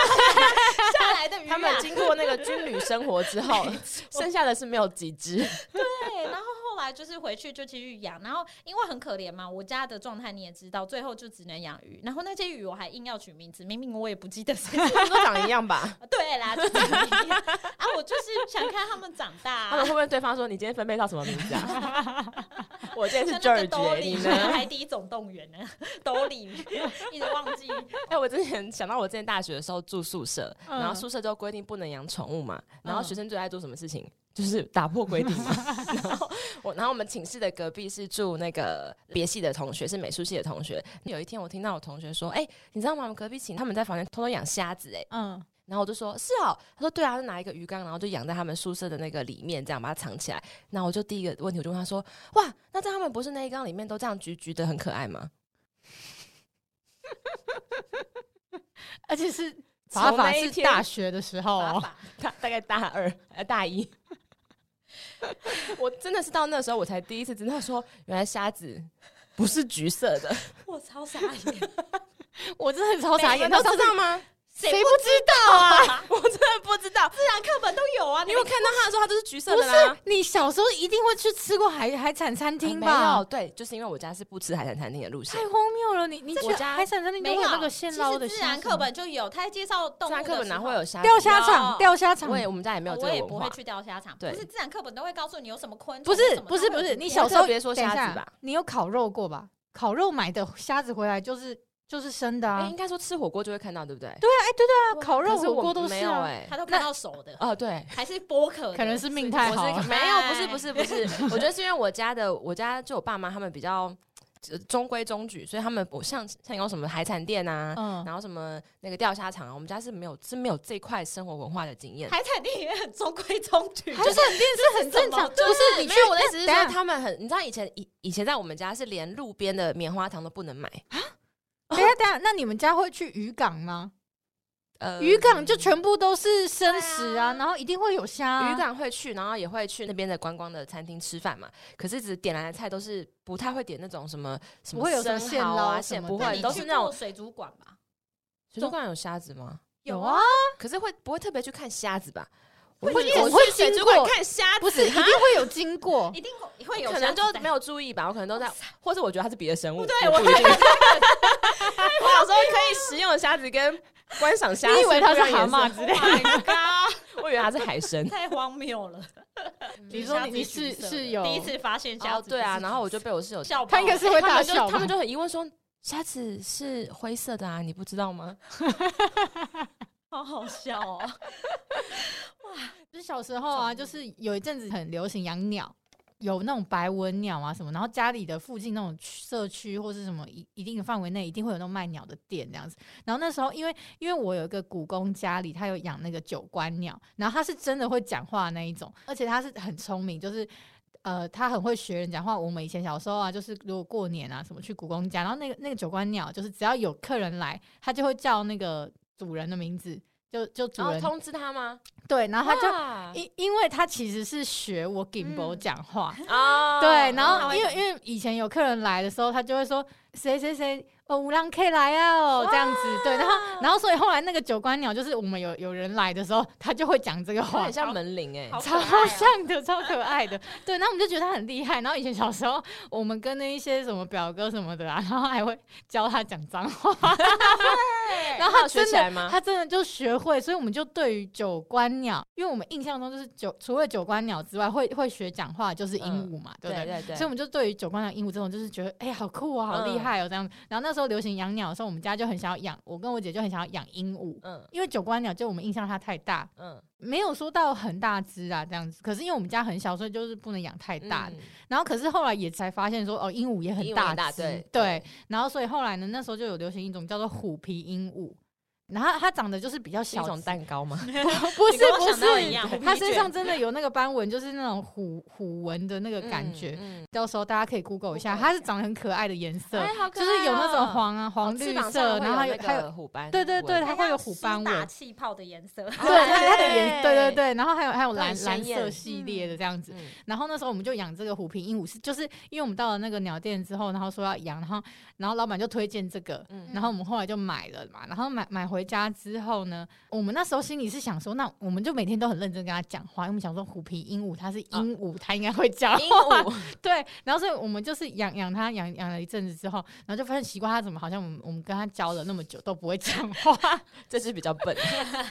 来的鱼、啊。他们经过那个军旅生活之后，剩下的是没有几只。对，然后后来就是回去就继续养，然后因为很可怜嘛，我家的状态你也知道，最后就只能养鱼。然后那些鱼我还硬要取名字，明明我也不记得谁。都长一样吧？对啦，就长得一样啊，我就是想看他们长大、啊他们会。不会对方说你今天分配到什么名字啊？我今天是像那个 George，兜欸你里，呢？海底总动员呢？兜里一直忘记。哎、我之前想到我之前大学的时候住宿舍，嗯然后宿舍就规定不能养宠物嘛，然后嗯学生最爱做什么事情？就是打破规定嘛。然后我，然后我们寝室的隔壁是住那个别系的同学，是美术系的同学。有一天我听到我同学说：“哎、你知道吗？我们隔壁寝他们在房间偷偷养虾子、哎。”嗯，然后我就说：“是哦。”他说：“对啊，就拿一个鱼缸，然后就养在他们宿舍的那个里面，这样把它藏起来。”那我就第一个问题，我就问他说：“哇，那在他们不是那一缸里面都这样橘橘的，很可爱吗 而且是法法是大学的时候哦，法法？”大大概大二呃大一，我真的是到那时候我才第一次知道说，原来虾子不是橘色的，我超傻眼，我真的很超傻眼。你都他知道吗？谁谁不知道啊？我真的不知道，自然课本都有啊，你有看到他的时候，他都是橘色不的啦是。你小时候一定会去吃过海海产餐厅吧没吧有，？对，就是因为我家是不吃海产餐厅的路线太。荒谬了！你你去我家海产餐厅没有那个现捞的自然课本就有，他在介绍动物的自然课本哪会有虾子？钓虾场，有钓虾场我我们家也没有我也不会。去钓虾场，不对是自然课本都会告诉你有什么昆虫，不是不是不是，你小时候别说虾子吧你有烤肉过吧？烤肉买的虾子回来就是就是生的哎，啊应。该说吃火锅就会看到，对不对？对啊，哎，对对啊，烤肉火锅都是啊。没有哎。他都看到熟的，哦，对，还是剥壳，可能是命太好没有，不是不是不是，我觉得是因为我家的我家就我爸妈他们比较呃中规中矩，所以他们我像像有什么海产店啊，嗯，然后什么那个钓虾场啊，我们家是没有是没有这块生活文化的经验。海产店也很中规中矩，海产店是很正常，这不是你去没有我的意思是说，他们很，你知道以前以以前在我们家是连路边的棉花糖都不能买，等一下等下，那你们家会去渔港吗？呃渔港就全部都是生食啊，啊然后一定会有虾啊。渔港会去，然后也会去那边的观光的餐厅吃饭嘛。可是只点来的菜都是不太会点那种什么什么不会有什么生现捞蚝啊，什么的现不会，都是那种水族馆吧？水族馆有虾子吗？有啊，可是会不会特别去看虾子吧？会我会经过看虾子，不是一定会有经过一。定会会有可能就没有注意吧，我可能都在，或者我觉得它是别的生物。对我 我有时候可以食用的虾子跟观赏虾，你以为它是蛤蟆之类 Oh god，我以为它是海参。太荒谬了！你说你是是有第一次发现虾哦，子，对啊，然后我就被我室友笑爆，他应该是会他大笑吧，们就他们就很疑问说，虾子是灰色的啊，你不知道吗？好好笑哦。哇就是小时候啊，就是有一阵子很流行养鸟，有那种白文鸟啊什么，然后家里的附近那种社区或是什么一一定的范围内，一定会有那种卖鸟的店这样子。然后那时候，因为因为我有一个古公家里，他有养那个九官鸟，然后他是真的会讲话那一种，而且他是很聪明，就是。呃，他很会学人讲话。我们以前小时候啊，就是如果过年啊什么去故宫家，然后那个那个九官鸟，就是只要有客人来，他就会叫那个主人的名字，就就主人、然后通知他吗？对，然后他就哇。因因为他其实是学我 Gimbo 嗯讲话，哦。对，然后因为因为以前有客人来的时候，他就会说谁谁谁哦，五郎 K 来啊哦这样子，对，然后然后所以后来那个九官鸟就是我们有有人来的时候，他就会讲这个话很。像门铃哎超像的，超可爱的，对，然后我们就觉得他很厉害。然后以前小时候，我们跟那一些什么表哥什么的啊，然后还会教他讲脏话，然后他真的起来吗？他真的就学会，所以我们就对于九官鸟，因为我们印象中就是九除了九官鸟之外，会会学讲话就是鹦鹉嘛，对不对？对对所以我们就对于九官鸟、鹦鹉这种，就是觉得哎、好酷啊，好厉嗯害哦，这样。然后那时候流行养鸟的时候，我们家就很想要养，我跟我姐就很想要养鹦鹉，嗯因为九官鸟就我们印象它太大，嗯，没有说到很大只啊这样子。可是因为我们家很小，所以就是不能养太大然后可是后来也才发现说，哦，鹦鹉也很大只，对。然后所以后来呢，那时候就有流行一种叫做虎皮鹦鹉。然后它长得就是比较小一种蛋糕吗？不你是不是它身上真的有那个斑纹，就是那种虎虎纹的那个感觉。嗯，到时候大家可以 Google 一下，它是长得很可爱的颜色，哎，好可就是有那种黄啊、黄绿色，然后还有虎斑，对对对它会有虎斑纹。气泡的颜色，对它它的颜对对。对对，然后还有还有蓝蓝色系列的这样子。嗯然后那时候我们就养这个虎皮鹦鹉，是就是因为我们到了那个鸟店之后，然后说要养，然后然后老板就推荐这个，嗯。然后我们后来就买了嘛。然后买买回家之后呢，我们那时候心里是想说，那我们就每天都很认真跟他讲话，因为我们想说虎皮鹦鹉它是鹦鹉，它应该会讲鹦话。鹉，对，然后所以我们就是养养它养养了一阵子之后，然后就发现奇怪，它怎么好像我们我们跟它教了那么久都不会讲话。这是比较笨，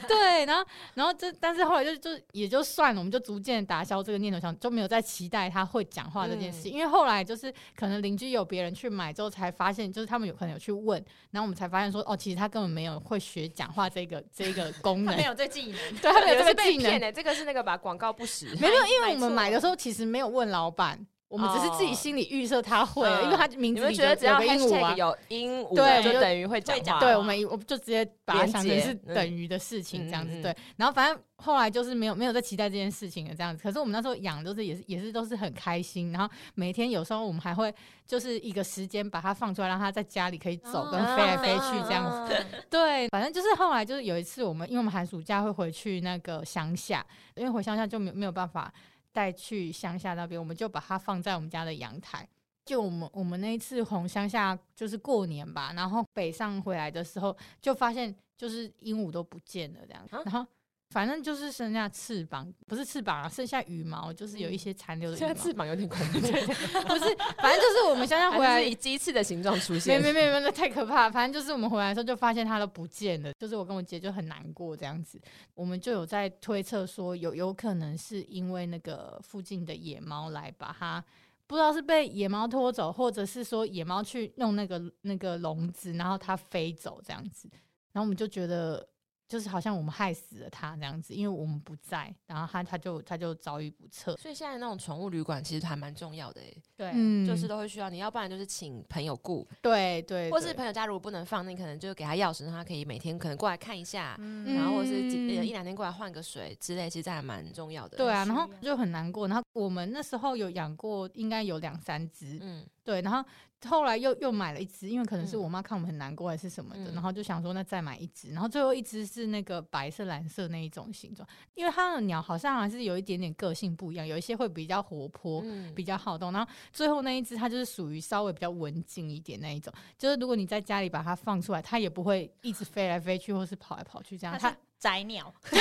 对，然后然后这但是后来就就也就算了，我们就逐渐打消这个念头，想就没有再期待它会讲话这件事，嗯因为后来就是可能邻居有别人去买之后才发现，就是他们有可能有去问，然后我们才发现说哦，其实它根本没有会学讲话这个这个 功能。没，有这技能。对，他没有这个技能。这个是那个吧广告不实，没有，因为买我们买的时候其实没有问老板，我们只是自己哦心里预设他会，嗯因为他名你字觉得只要鹦鹉啊 hashtag。有鹦鹉，对就就等于会讲对，我们我们就直接把它连想成是等于的事情，这样子、嗯嗯嗯对。然后反正后来就是没有没有再期待这件事情了，这样子。可是我们那时候养都是也是也是都是很开心，然后每天有时候我们还会就是一个时间把它放出来，让它在家里可以走哦跟飞来飞去这样子。子，对，反正就是后来就是有一次我们因为我们寒暑假会回去那个乡下，因为回乡下就没有没有办法带去乡下那边，我们就把它放在我们家的阳台。就我们我们那一次从乡下就是过年吧，然后北上回来的时候，就发现就是鹦鹉都不见了这样，子然后反正就是剩下翅膀，不是翅膀啊，剩下羽毛，就是有一些残留的羽毛，现在翅膀有点恐怖，不是，反正就是我们乡下回来以鸡翅的形状出没现。没没没，那太可怕了。反正就是我们回来的时候就发现它都不见了，就是我跟我姐就很难过这样子。我们就有在推测说有有可能是因为那个附近的野猫来把它，不知道是被野猫拖走，或者是说野猫去弄那个那个笼子，然后它飞走这样子。然后我们就觉得。就是好像我们害死了它这样子，因为我们不在，然后它它就它就遭遇不测。所以现在那种宠物旅馆其实还蛮重要的诶，对，嗯就是都会需要你，要不然就是请朋友雇，对对，或是朋友家如果不能放，那你可能就给他钥匙，让他可以每天可能过来看一下，嗯然后或者是一两天过来换个水之类，其实这还蛮重要的。对啊，然后就很难过。然后我们那时候有养过，应该有两三只，嗯，对。然后后来又又买了一只，因为可能是嗯。我妈看我们很难过还是什么的，嗯。然后就想说那再买一只。然后最后一只是那个白色、蓝色那一种形状，因为它的鸟好像还是有一点点个性不一样，有一些会比较活泼。嗯。比较好动，然后最后那一只它就是属于稍微比较文静一点那一种，就是如果你在家里把它放出来，它也不会一直飞来飞去或是跑来跑去这样，它宅鸟，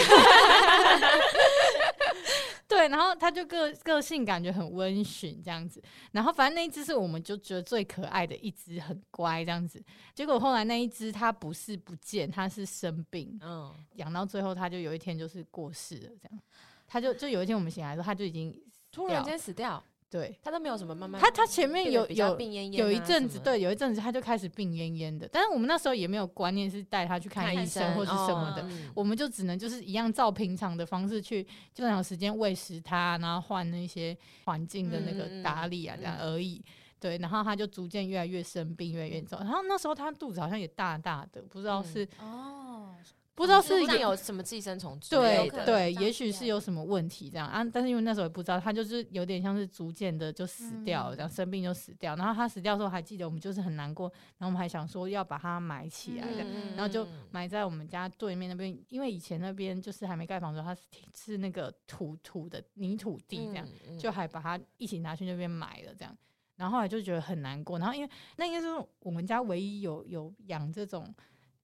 对，然后它就个个性感觉很温驯这样子，然后反正那一只是我们就觉得最可爱的一只，很乖这样子。结果后来那一只它不是不见，它是生病，嗯，养到最后它就有一天就是过世了，这样。它就就有一天我们醒来的时候，它就已经突然间死掉，对。他都没有什么慢慢，他他前面有有病恹恹啊有一阵子，对，有一阵子他就开始病恹恹的，但是我们那时候也没有观念是带他去看医生或是什么的，我们就只能就是一样照平常的方式去正常时间喂食他，然后换那些环境的那个打理啊，嗯这样而已。对，然后他就逐渐越来越生病，越来越严重。然后那时候他肚子好像也大大的，不知道嗯。是、哦，不知道是是不是有有什么寄生虫之对类的，对，长也许是有什么问题这样啊。但是因为那时候也不知道，它就是有点像是逐渐的就死掉了，这样生病就死掉。然后它死掉的时候还记得我们就是很难过，然后我们还想说要把它埋起来这样。嗯然后就埋在我们家对面那边，因为以前那边就是还没盖房的时候，它是是那个土土的泥土地这样，嗯就还把它一起拿去那边埋了这样。然后后来就觉得很难过，然后因为那应该是我们家唯一有有养这种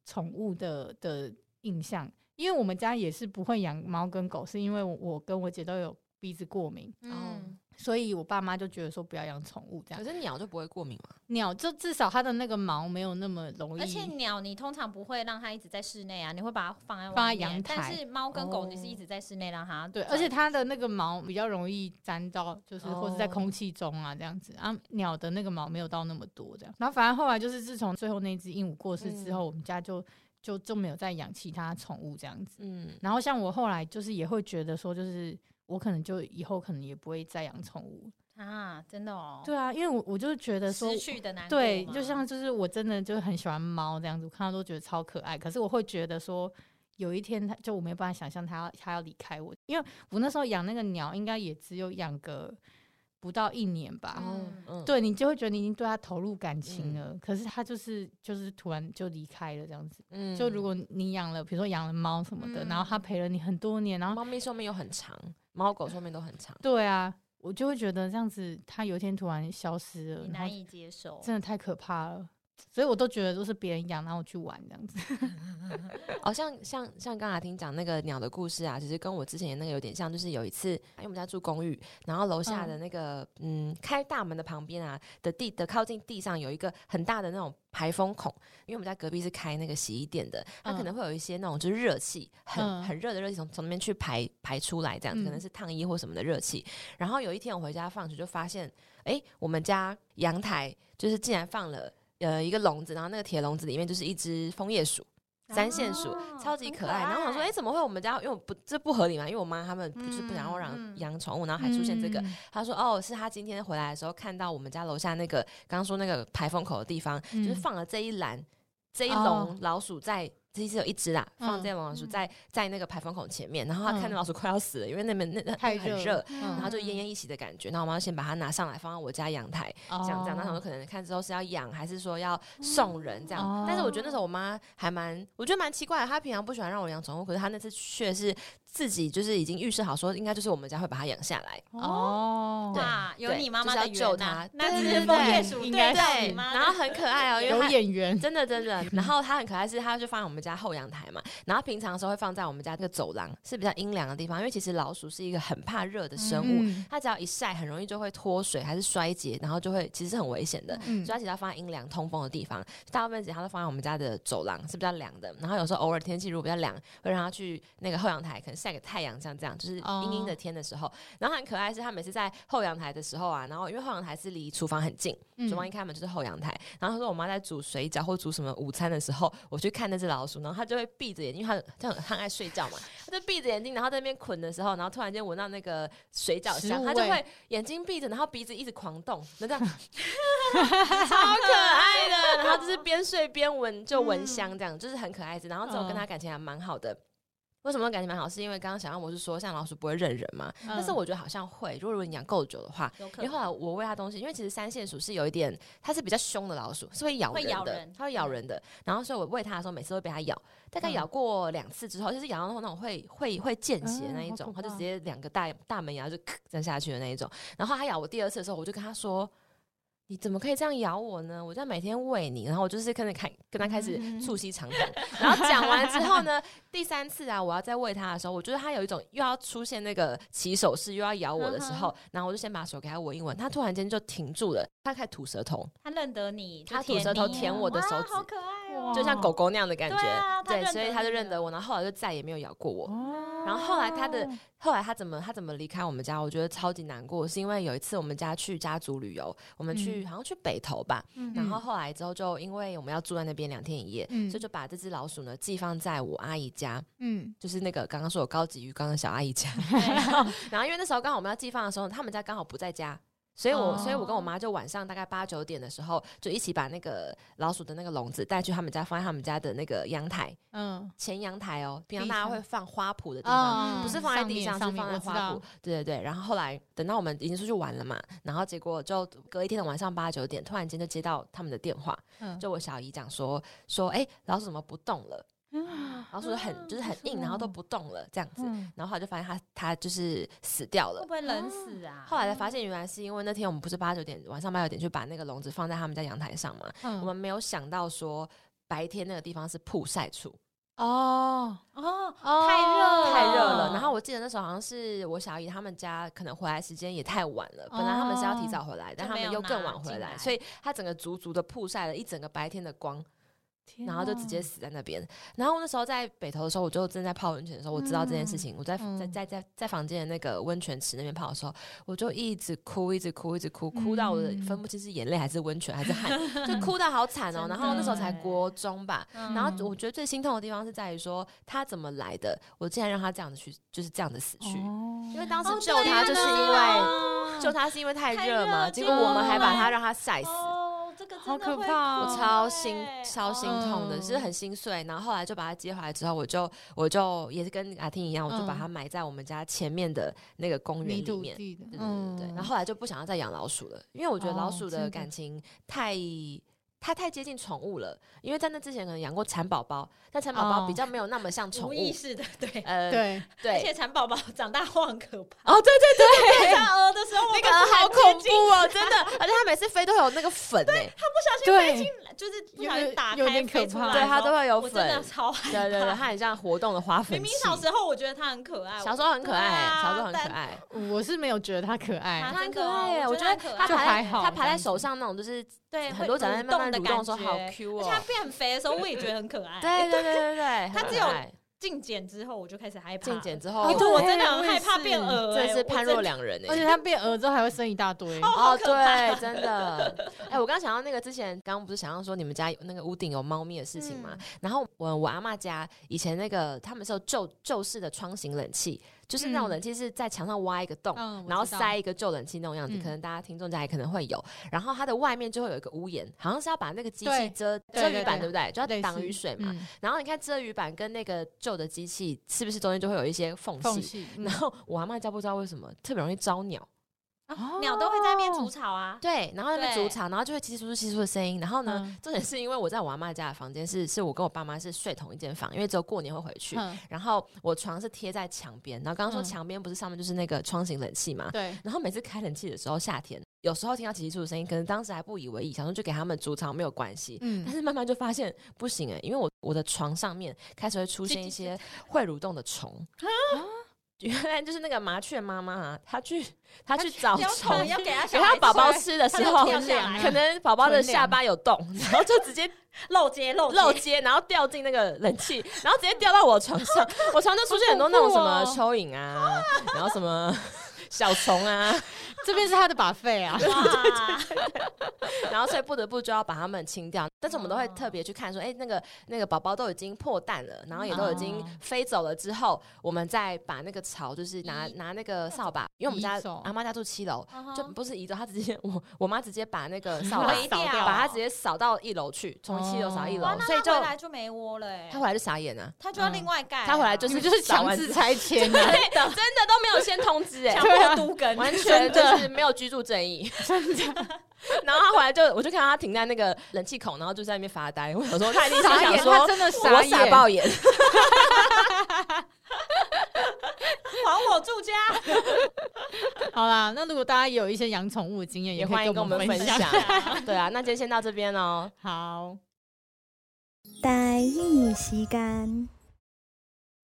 宠物的的印象，因为我们家也是不会养猫跟狗，是因为我我跟我姐都有鼻子过敏，嗯，所以我爸妈就觉得说不要养宠物这样。可是鸟就不会过敏吗？鸟就至少它的那个毛没有那么容易，而且鸟你通常不会让它一直在室内啊，你会把它放在放在阳台但是猫跟狗哦你是一直在室内让它对，而且它的那个毛比较容易沾到，就是或者在哦空气中啊这样子啊，鸟的那个毛没有到那么多这样。然后反正后来就是自从最后那只鹦鹉过世之后，我们家就就就没有再养其他宠物这样子。嗯，然后像我后来就是也会觉得说，就是我可能就以后可能也不会再养宠物。啊，真的哦，对啊，因为我我就是觉得说失。去的难对，就像就是我真的就是很喜欢猫这样子，我看到都觉得超可爱。可是我会觉得说，有一天它就我没办法想象它要它要离开我，因为我那时候养那个鸟，应该也只有养个不到一年吧。嗯。嗯，对你就会觉得你已经对它投入感情嗯。了，可是它就是就是突然就离开了这样子。嗯。就如果你养了，比如说养了猫什么的，嗯然后它陪了你很多年，然后猫咪寿命又很长，猫狗寿命都很长，对啊，我就会觉得这样子，它有一天突然消失了你，难以接受，真的太可怕了。所以我都觉得都是别人养，然后我去玩这样子。哦，像像像刚才听讲那个鸟的故事啊，其实跟我之前那个有点像，就是有一次，因为我们家住公寓，然后楼下的那个嗯开大门的旁边啊的地的靠近地上有一个很大的那种排风孔，因为我们家隔壁是开那个洗衣店的，它可嗯能会有一些那种就是热气，很、嗯很热的热气从从那边去排排出来，这样子可能嗯是烫衣或什么的热气。然后有一天我回家放学就发现，哎，我们家阳台就是竟然放了呃一个笼子，然后那个铁笼子里面就是一只枫叶鼠。三线鼠、哦超级很可爱，然后我想说，哎、怎么会我们家？因为我不这不合理嘛，因为我妈他们不就是不想让我养养宠物，然后还出现这个。嗯她说，哦，是她今天回来的时候看到我们家楼下那个刚刚说那个排风口的地方，就是嗯放了这一篮这一哦笼老鼠在其实有一只啦，放这些龙老鼠嗯在在那个排风孔前面，然后他看到老鼠快要死了，因为那边那那太很热然后就奄奄一息的感觉。那我妈就先把它拿上来，放到我家阳台，哦这样这样。那时候可能看之后是要养，还是说要送人这样。哦但是我觉得那时候我妈还蛮，我觉得蛮奇怪的。她平常不喜欢让我养宠物，可是她那次却是自己就是已经预示好说，应该就是我们家会把它养下来。哦，对哇，有你妈妈的救缘呐。它那只对对对枫叶鼠应该然后很可爱哦，因为有演员，真的真的，然后它很可爱，是它就放在我们家后阳台嘛，然后平常的时候会放在我们家这个走廊，是比较阴凉的地方，因为其实老鼠是一个很怕热的生物，嗯。它只要一晒，很容易就会脱水，还是衰竭，然后就会其实是很危险的。嗯所以它其实要放在阴凉通风的地方，大部分时间它都放在我们家的走廊，是比较凉的。然后有时候偶尔天气如果比较凉，会让它去那个后阳台，可能晒个太阳，像这样，就是阴阴的天的时候。然后很可爱是，他每次在后阳台的时候啊，然后因为后阳台是离厨房很近，嗯厨房一开门就是后阳台。然后他说我妈在煮水饺或煮什么午餐的时候，我去看那只老鼠，然后它就会闭着眼睛，因为它它很很爱睡觉嘛，它就闭着眼睛，然后在那边捆的时候，然后突然间闻到那个水饺香，它就会眼睛闭着，然后鼻子一直狂动，那这样，超可爱的。然后就是 边睡边闻，就闻香这样，就是很可爱的。然后这种跟他感情还蛮好的。为什么感情蛮好？是因为刚刚小杨我是说，像老鼠不会认人嘛，嗯但是我觉得好像会。如果你养够久的话，因为后来我喂它东西，因为其实三线鼠是有一点，它是比较凶的老鼠，是会咬人的，咬人它会咬人的。然后所以我喂它的时候，每次都会被它咬，大概嗯咬过两次之后，就是咬到那种会会会见血的那一种，它就直接两个大大门牙就咔 这样下去的那一种。然后它咬我第二次的时候，我就跟它说。你怎么可以这样咬我呢？我在每天喂你，然后我就是跟着开跟他开始嗯促膝长谈，然后讲完之后呢，第三次啊，我要再喂它的时候，我觉得它有一种又要出现那个起手式，又要咬我的时候，然后我就先把手给它闻一闻，它突然间就停住了，它开始吐舌头，他认得你，就他吐舌头舔我的手指好可爱哦，就像狗狗那样的感觉，对所以它就认得我，然后后来就再也没有咬过我。哦然后后来它的后来它怎么它怎么离开我们家？我觉得超级难过，是因为有一次我们家去家族旅游，我们去、嗯好像去北投吧，嗯然后后来之后就因为我们要住在那边两天一夜，嗯所以就把这只老鼠呢寄放在我阿姨家，嗯就是那个刚刚说有高级鱼缸的小阿姨家。然后因为那时候刚好我们要寄放的时候，他们家刚好不在家。所以我，哦所以我跟我妈就晚上大概八九点的时候，就一起把那个老鼠的那个笼子带去他们家，放在他们家的那个阳台嗯前阳台哦。平常大家会放花圃的地方，哦不是放在地上，上是放在花圃。对对对。然后后来等到我们已经出去玩了嘛，然后结果就隔一天的晚上八九点，突然间就接到他们的电话，嗯就我小姨讲说说，哎、老鼠怎么不动了？老鼠很就是很硬，然后都不动了这样子。嗯然后后来就发现他他就是死掉了会不。会冷死啊？后来才发现，原来是因为那天我们不是八九点晚上八九点去把那个笼子放在他们家阳台上嘛，嗯我们没有想到说白天那个地方是曝晒处，哦哦，哦太热了太热了。然后我记得那时候好像是我小姨他们家可能回来时间也太晚了，本来他们是要提早回来，但他们又更晚回来所以他整个足足的曝晒了一整个白天的光。天然后就直接死在那边。然后那时候在北投的时候，我就正在泡温泉的时候，我知道这件事情。我在在嗯在在在房间的那个温泉池那边泡的时候，我就一直哭，一直哭，一直哭，哭到我的嗯分不清是眼泪还是温泉还是汗，就哭到好惨哦。然后那时候才国中吧。嗯然后我觉得最心痛的地方是在于说他怎么来的，我竟然让他这样子去，就是这样子死去。哦因为当时哦救他就是因为、为救他是因为太太热嘛，结果我们还把他让他晒死。哦，这个好可怕哦我超欸心超心痛的，嗯是很心碎。然后后来就把它接回来之后，我就我就也是跟阿听一样，我就把它埋在我们家前面的那个公园里面。嗯，对对对对，嗯然后后来就不想要再养老鼠了，因为我觉得老哦鼠的的感情太。它太接近宠物了，因为在那之前可能养过蚕宝宝，但蚕宝宝哦比较没有那么像宠物无，意识的，对。呃，对，对，而且蚕宝宝长大后很可怕，哦，对对对，它鹅的时候，那个好恐怖哦，真的，而且它每次飞都有那个粉它，不小心飞对进来，就是不有小心打有开点可怕飞出来，对，它都会有粉真的粉，超害怕。对对对，它很像活动的花粉。明明小时候我觉得它很可爱，小时候很可爱、小时候很可爱，我是没有觉得它可爱它，很可爱耶。我我觉得它还好它爬在手上那种，就是对很多长在慢慢会蠕动的时候，好 Q 而且它哦。变很肥的时候，我也觉得很可爱。对对对对对，他只有进检之后，我就开始害怕。进检之后，因为我真的很害怕变鹅，真是判若。两人哎。而且他变鹅之后还会生一大堆，哦，对，真的。哎，我刚想到那个之前，刚刚不是想要说你们家有那个屋顶有猫咪的事情吗？然后我我阿嬷家以前那个他们是有旧旧式的窗型冷气，就是那种嗯冷气是在墙上挖一个洞，嗯，然后塞一个旧冷气那种样子，嗯可能大家听众家里可能会有。然后它的外面就会有一个屋檐，好像是要把那个机器遮遮雨板，对对不对？就要挡雨水嘛。嗯然后你看遮雨板跟那个旧的机器，是不是中间就会有一些缝隙？缝隙，嗯然后我阿妈家不知道为什么特别容易招鸟，哦鸟都会在那边筑巢啊。对，然后那边对筑巢，然后就会窸窸窣窣、窸窸窣的声音。然后呢，嗯重点是因为我在我阿妈家的房间是，是我跟我爸妈是睡同一间房，因为只有过年会回去。嗯然后我床是贴在墙边，然后刚刚说嗯墙边不是上面就是那个窗型冷气嘛，对，然后每次开冷气的时候，夏天有时候听到奇奇树的声音，可能当时还不以为意，想说就给他们筑巢没有关系。嗯但是慢慢就发现不行哎、因为我我的床上面开始会出现一些会蠕动的虫。原来就是那个麻雀妈妈啊，她去她去找要虫虫要给它给她宝宝吃的时候，可能宝宝的下巴有洞，然后就直接 漏接漏漏接，然后掉进那个冷气，然后直接掉到我床上，我床就出现很多那种什么 蚯蚓啊，然后什么小虫啊，这边是他的把费啊，然后所以不得不就要把它们清掉。但是我们都会哦特别去看说，哎、那个那个宝宝都已经破蛋了，然后也都已经哦。飞走了之后，我们再把那个巢就是拿拿那个扫把，因为我们家阿妈家住七楼，嗯就不是移走，她直接我我妈直接把那个扫把 围掉。把它直接扫到一楼去，从七楼扫一楼所以就他回来就没窝了哎她，回来就傻眼啊。他就要另外盖啊，他回来就你们就是强制拆迁啊，对的，真的都没有先通知哎、都跟，完全就是没有居住正义，真的。然后他回来就，我就看到他停在那个冷气口，然后就在那边发呆。我想说，他一定真的傻我傻眼，爆眼。还我住家，好啦，那如果大家有一些养宠物的经验，可以也欢迎跟我们分享。享。对啊，那今天先到这边哦。好，待一时间，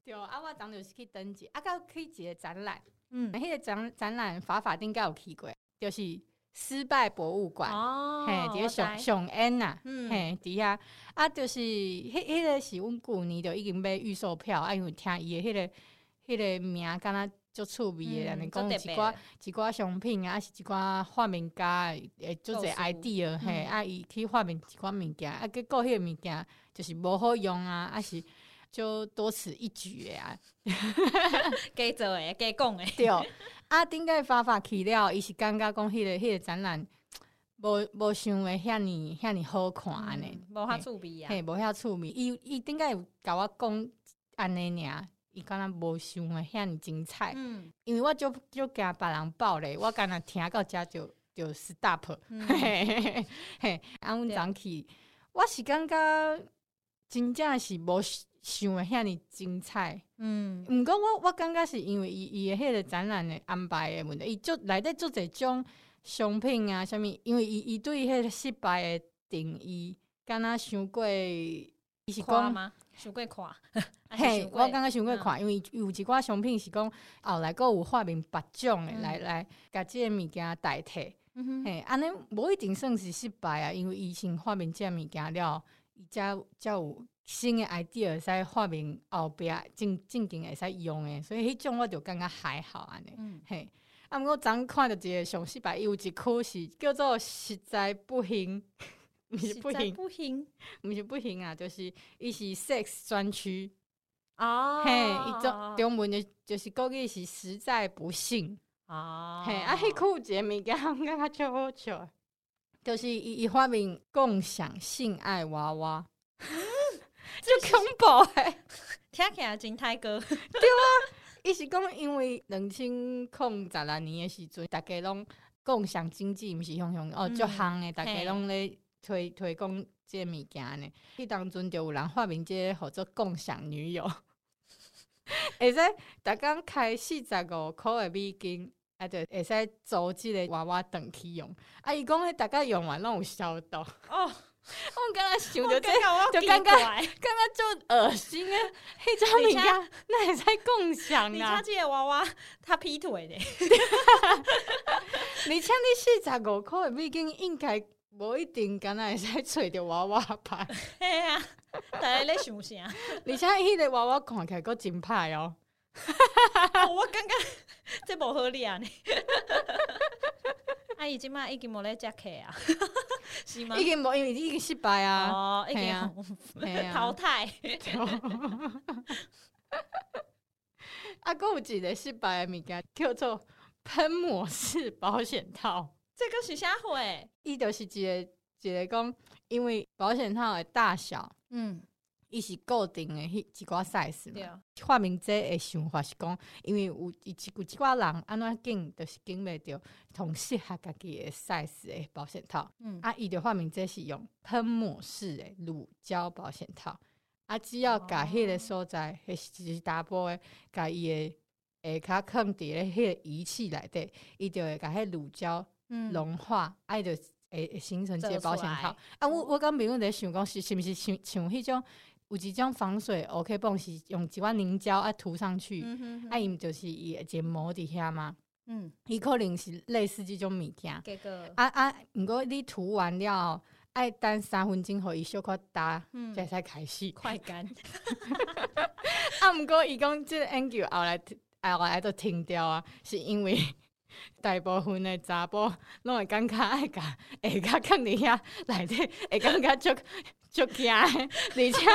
对，啊，我当就是去登记，啊，到去一个展览，嗯，迄个展展览法法顶该有去过，就是失败博物馆，哦嘿，伫个上上恩呐，嗯。嘿，伫遐啊，就是迄迄个是阮旧年就已经买预售票，啊，因为听伊的迄个迄个名，敢若足趣味的，安尼讲一寡一寡商品啊，还是一寡发明家的诶，足侪构思 idea 嘿，嗯。啊，伊去发明一寡物件，啊，结果迄个物件就是无好用啊，啊是就多此一举的啊。给做诶，给讲诶，对，啊，顶个发发去了，伊是感觉讲迄个迄个展览无无想的遐尼遐尼好看安尼，无遐趣味啊，嘿，无遐趣味。伊伊顶个有甲我讲安尼尔，伊敢若无想的遐尼精彩，嗯。因为我就就惊别人爆咧，我敢若听到遮就就 stop，嗯。嘿嘿嘿嘿，啊，阮对。昨去，我是感觉真正是无想的遐尼精彩。嗯毋过我我感觉是因为伊伊的迄个展览的安排的问题，伊就内底做一种商品啊，啥物，因为伊伊对迄个失败的定义，敢若伤过，伊是讲。夸吗？想过夸，还是嘿，我感觉想过看，因为有一寡商品是讲后来佫有发明别种的，嗯来来甲即个物件代替。嗯嘿，安尼无一定算是失败啊，因为伊先发明即个物件了，伊才才有新的 idea 会使发明后壁正正经会使用诶，所以迄种我就感觉还好安尼。嗯。嘿，啊，毋过昨看到一个上失败，伊有一区是叫做实在不行，毋是不行，不行。毋是不行啊，就是伊是 sex 专区。哦，嘿，伊中中文就就是估计是实在不幸。哦，嘿，啊，迄区有一个物件，我感觉超好笑的，就是伊伊发明共享性爱娃娃，就恐怖诶！听起来真太高。对啊，伊是讲，因为两千零十六年诶时阵，大家拢共享经济，毋是雄雄哦，嗯足夯诶，大家拢咧推推广即个物件呢。迄当阵就有人发明即个号做共享女友，会使逐工开四十五箍诶美金。啊，就会使租即个娃娃转去用。啊，伊讲迄大家用完拢有消毒。哦，我刚刚想我着这，就感觉觉刚刚就恶心啊！迄种物你件那会使共享啊你家！这个娃娃他劈腿的，而 且你四十五箍的美金，应该无一定敢若会使找着娃娃牌，嘿啊，大家咧想啥？而且迄个娃娃看起来佫真歹哦。哦我感觉这无合理啊！呢，啊，伊即马已经无咧食客啊，是吗已？经无，因为已经失败啊。哦，已经淘汰。啊，啊，还有一个失败的物件叫做喷抹式保险套。这个是啥货？伊就是一个一个讲，因为保险套的大小，嗯，伊是固定的迄一寡 size 嘛。发明者诶想法是讲，因为有一有一寡人安怎拣，就是拣袂着同适合家己的 size 的保险套。嗯啊，伊的发明者是用喷抹式的乳胶保险套。啊，只要甲迄个所在，迄是一大波的，甲伊的下骹放伫咧迄个仪器内底，伊就会甲迄乳胶嗯融化，啊，伊就会会形成一个保险套。啊，我我刚朋友在想讲是是毋是像像迄种有一种防水 OK 泵是用一碗凝胶啊涂上去，嗯啊，伊毋就是伊会结膜伫遐嘛？嗯，伊可能是类似即种物件。这个啊啊，毋过你涂完了后，爱等三分钟，互伊小可干，嗯才使开始。快干，啊，毋过伊讲即个研究后来后来都停掉啊，是因为大部分的查甫拢会感觉爱甲会甲放伫遐内底，会感觉足足惊的，而且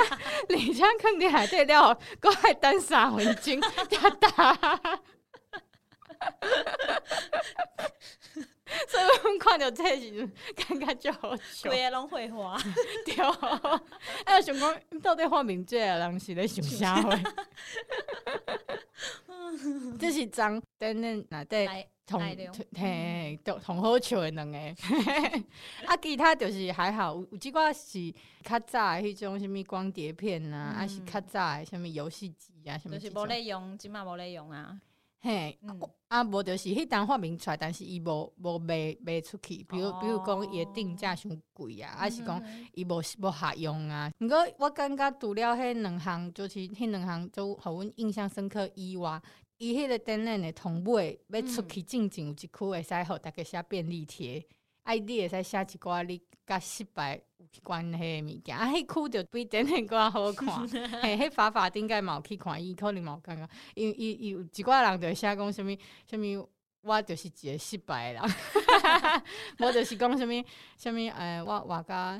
而且肯定还得了，搁爱等三分钟才打。所以阮看到这时阵，感觉就好笑。规个拢会花，对，哎，想讲到底发明这个人是咧想啥？货？这是张等等内底来同同同好笑的两个，啊，其他就是还好，有有即寡是较早的迄种什物光碟片啊，啊是嗯较早的什物游戏机啊，什么就是无咧用，即码无咧用啊，嘿，嗯。啊，无就是迄单发明出来，但是伊无无卖卖出去，比如比如讲伊的定价伤贵啊，还是讲嗯伊无无合用啊。毋过我感觉除了迄两项，就是迄两项都互阮印象深刻以外，伊迄个展览的同尾要出去进前有一区会使互大家写便利贴，啊，你会使写一寡你甲失败有关系的物件，啊，迄区就比展览搁较好看。嘿，迄法法顶该嘛有去看，伊可能嘛有感觉，因伊伊有一寡人就会写讲什物什物。我就是一个失败的人，无就是讲什物什物诶，我活到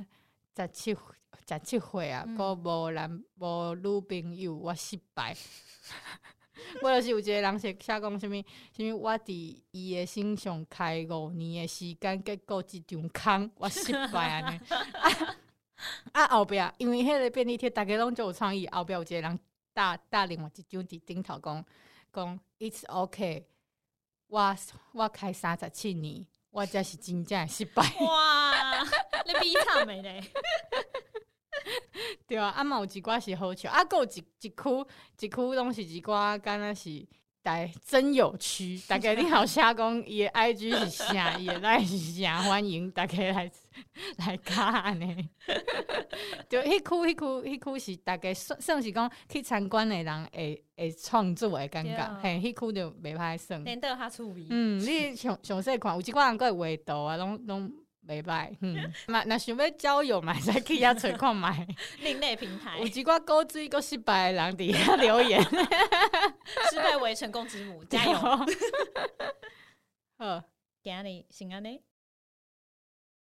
十七十七岁啊，嗯个无男无女朋友，我失败。我就是有一个人写写讲什物什物，我伫伊的身上开五年的时间，结果一场空，我失败安尼。啊 啊后壁，因为迄个便利贴，逐个拢做有创意，后壁有一个人搭搭另外一张伫顶头讲讲 It's OK，我我开三十七年，我才是真正的失败。哇，你比惨没咧？对啊，啊嘛有一寡是好笑，啊，还有一一区一区拢是一寡敢若是大真有趣，大家你好写讲伊的 IG 是啥，伊的 line 是啥，欢迎大家来来加安尼。对，迄区迄区迄区是大家算算是讲去参观的人会会创作的感觉，嘿，迄区就袂歹算。连得较趣味，嗯，你详详细看，有一寡人佫会画图啊，拢拢袂歹。嗯，嘛若想要交友嘛，会使去遐找看卖。另类平台 有，一寡高追个失败的人伫遐留言，失败为成功之母，加油！好，今日先安尼。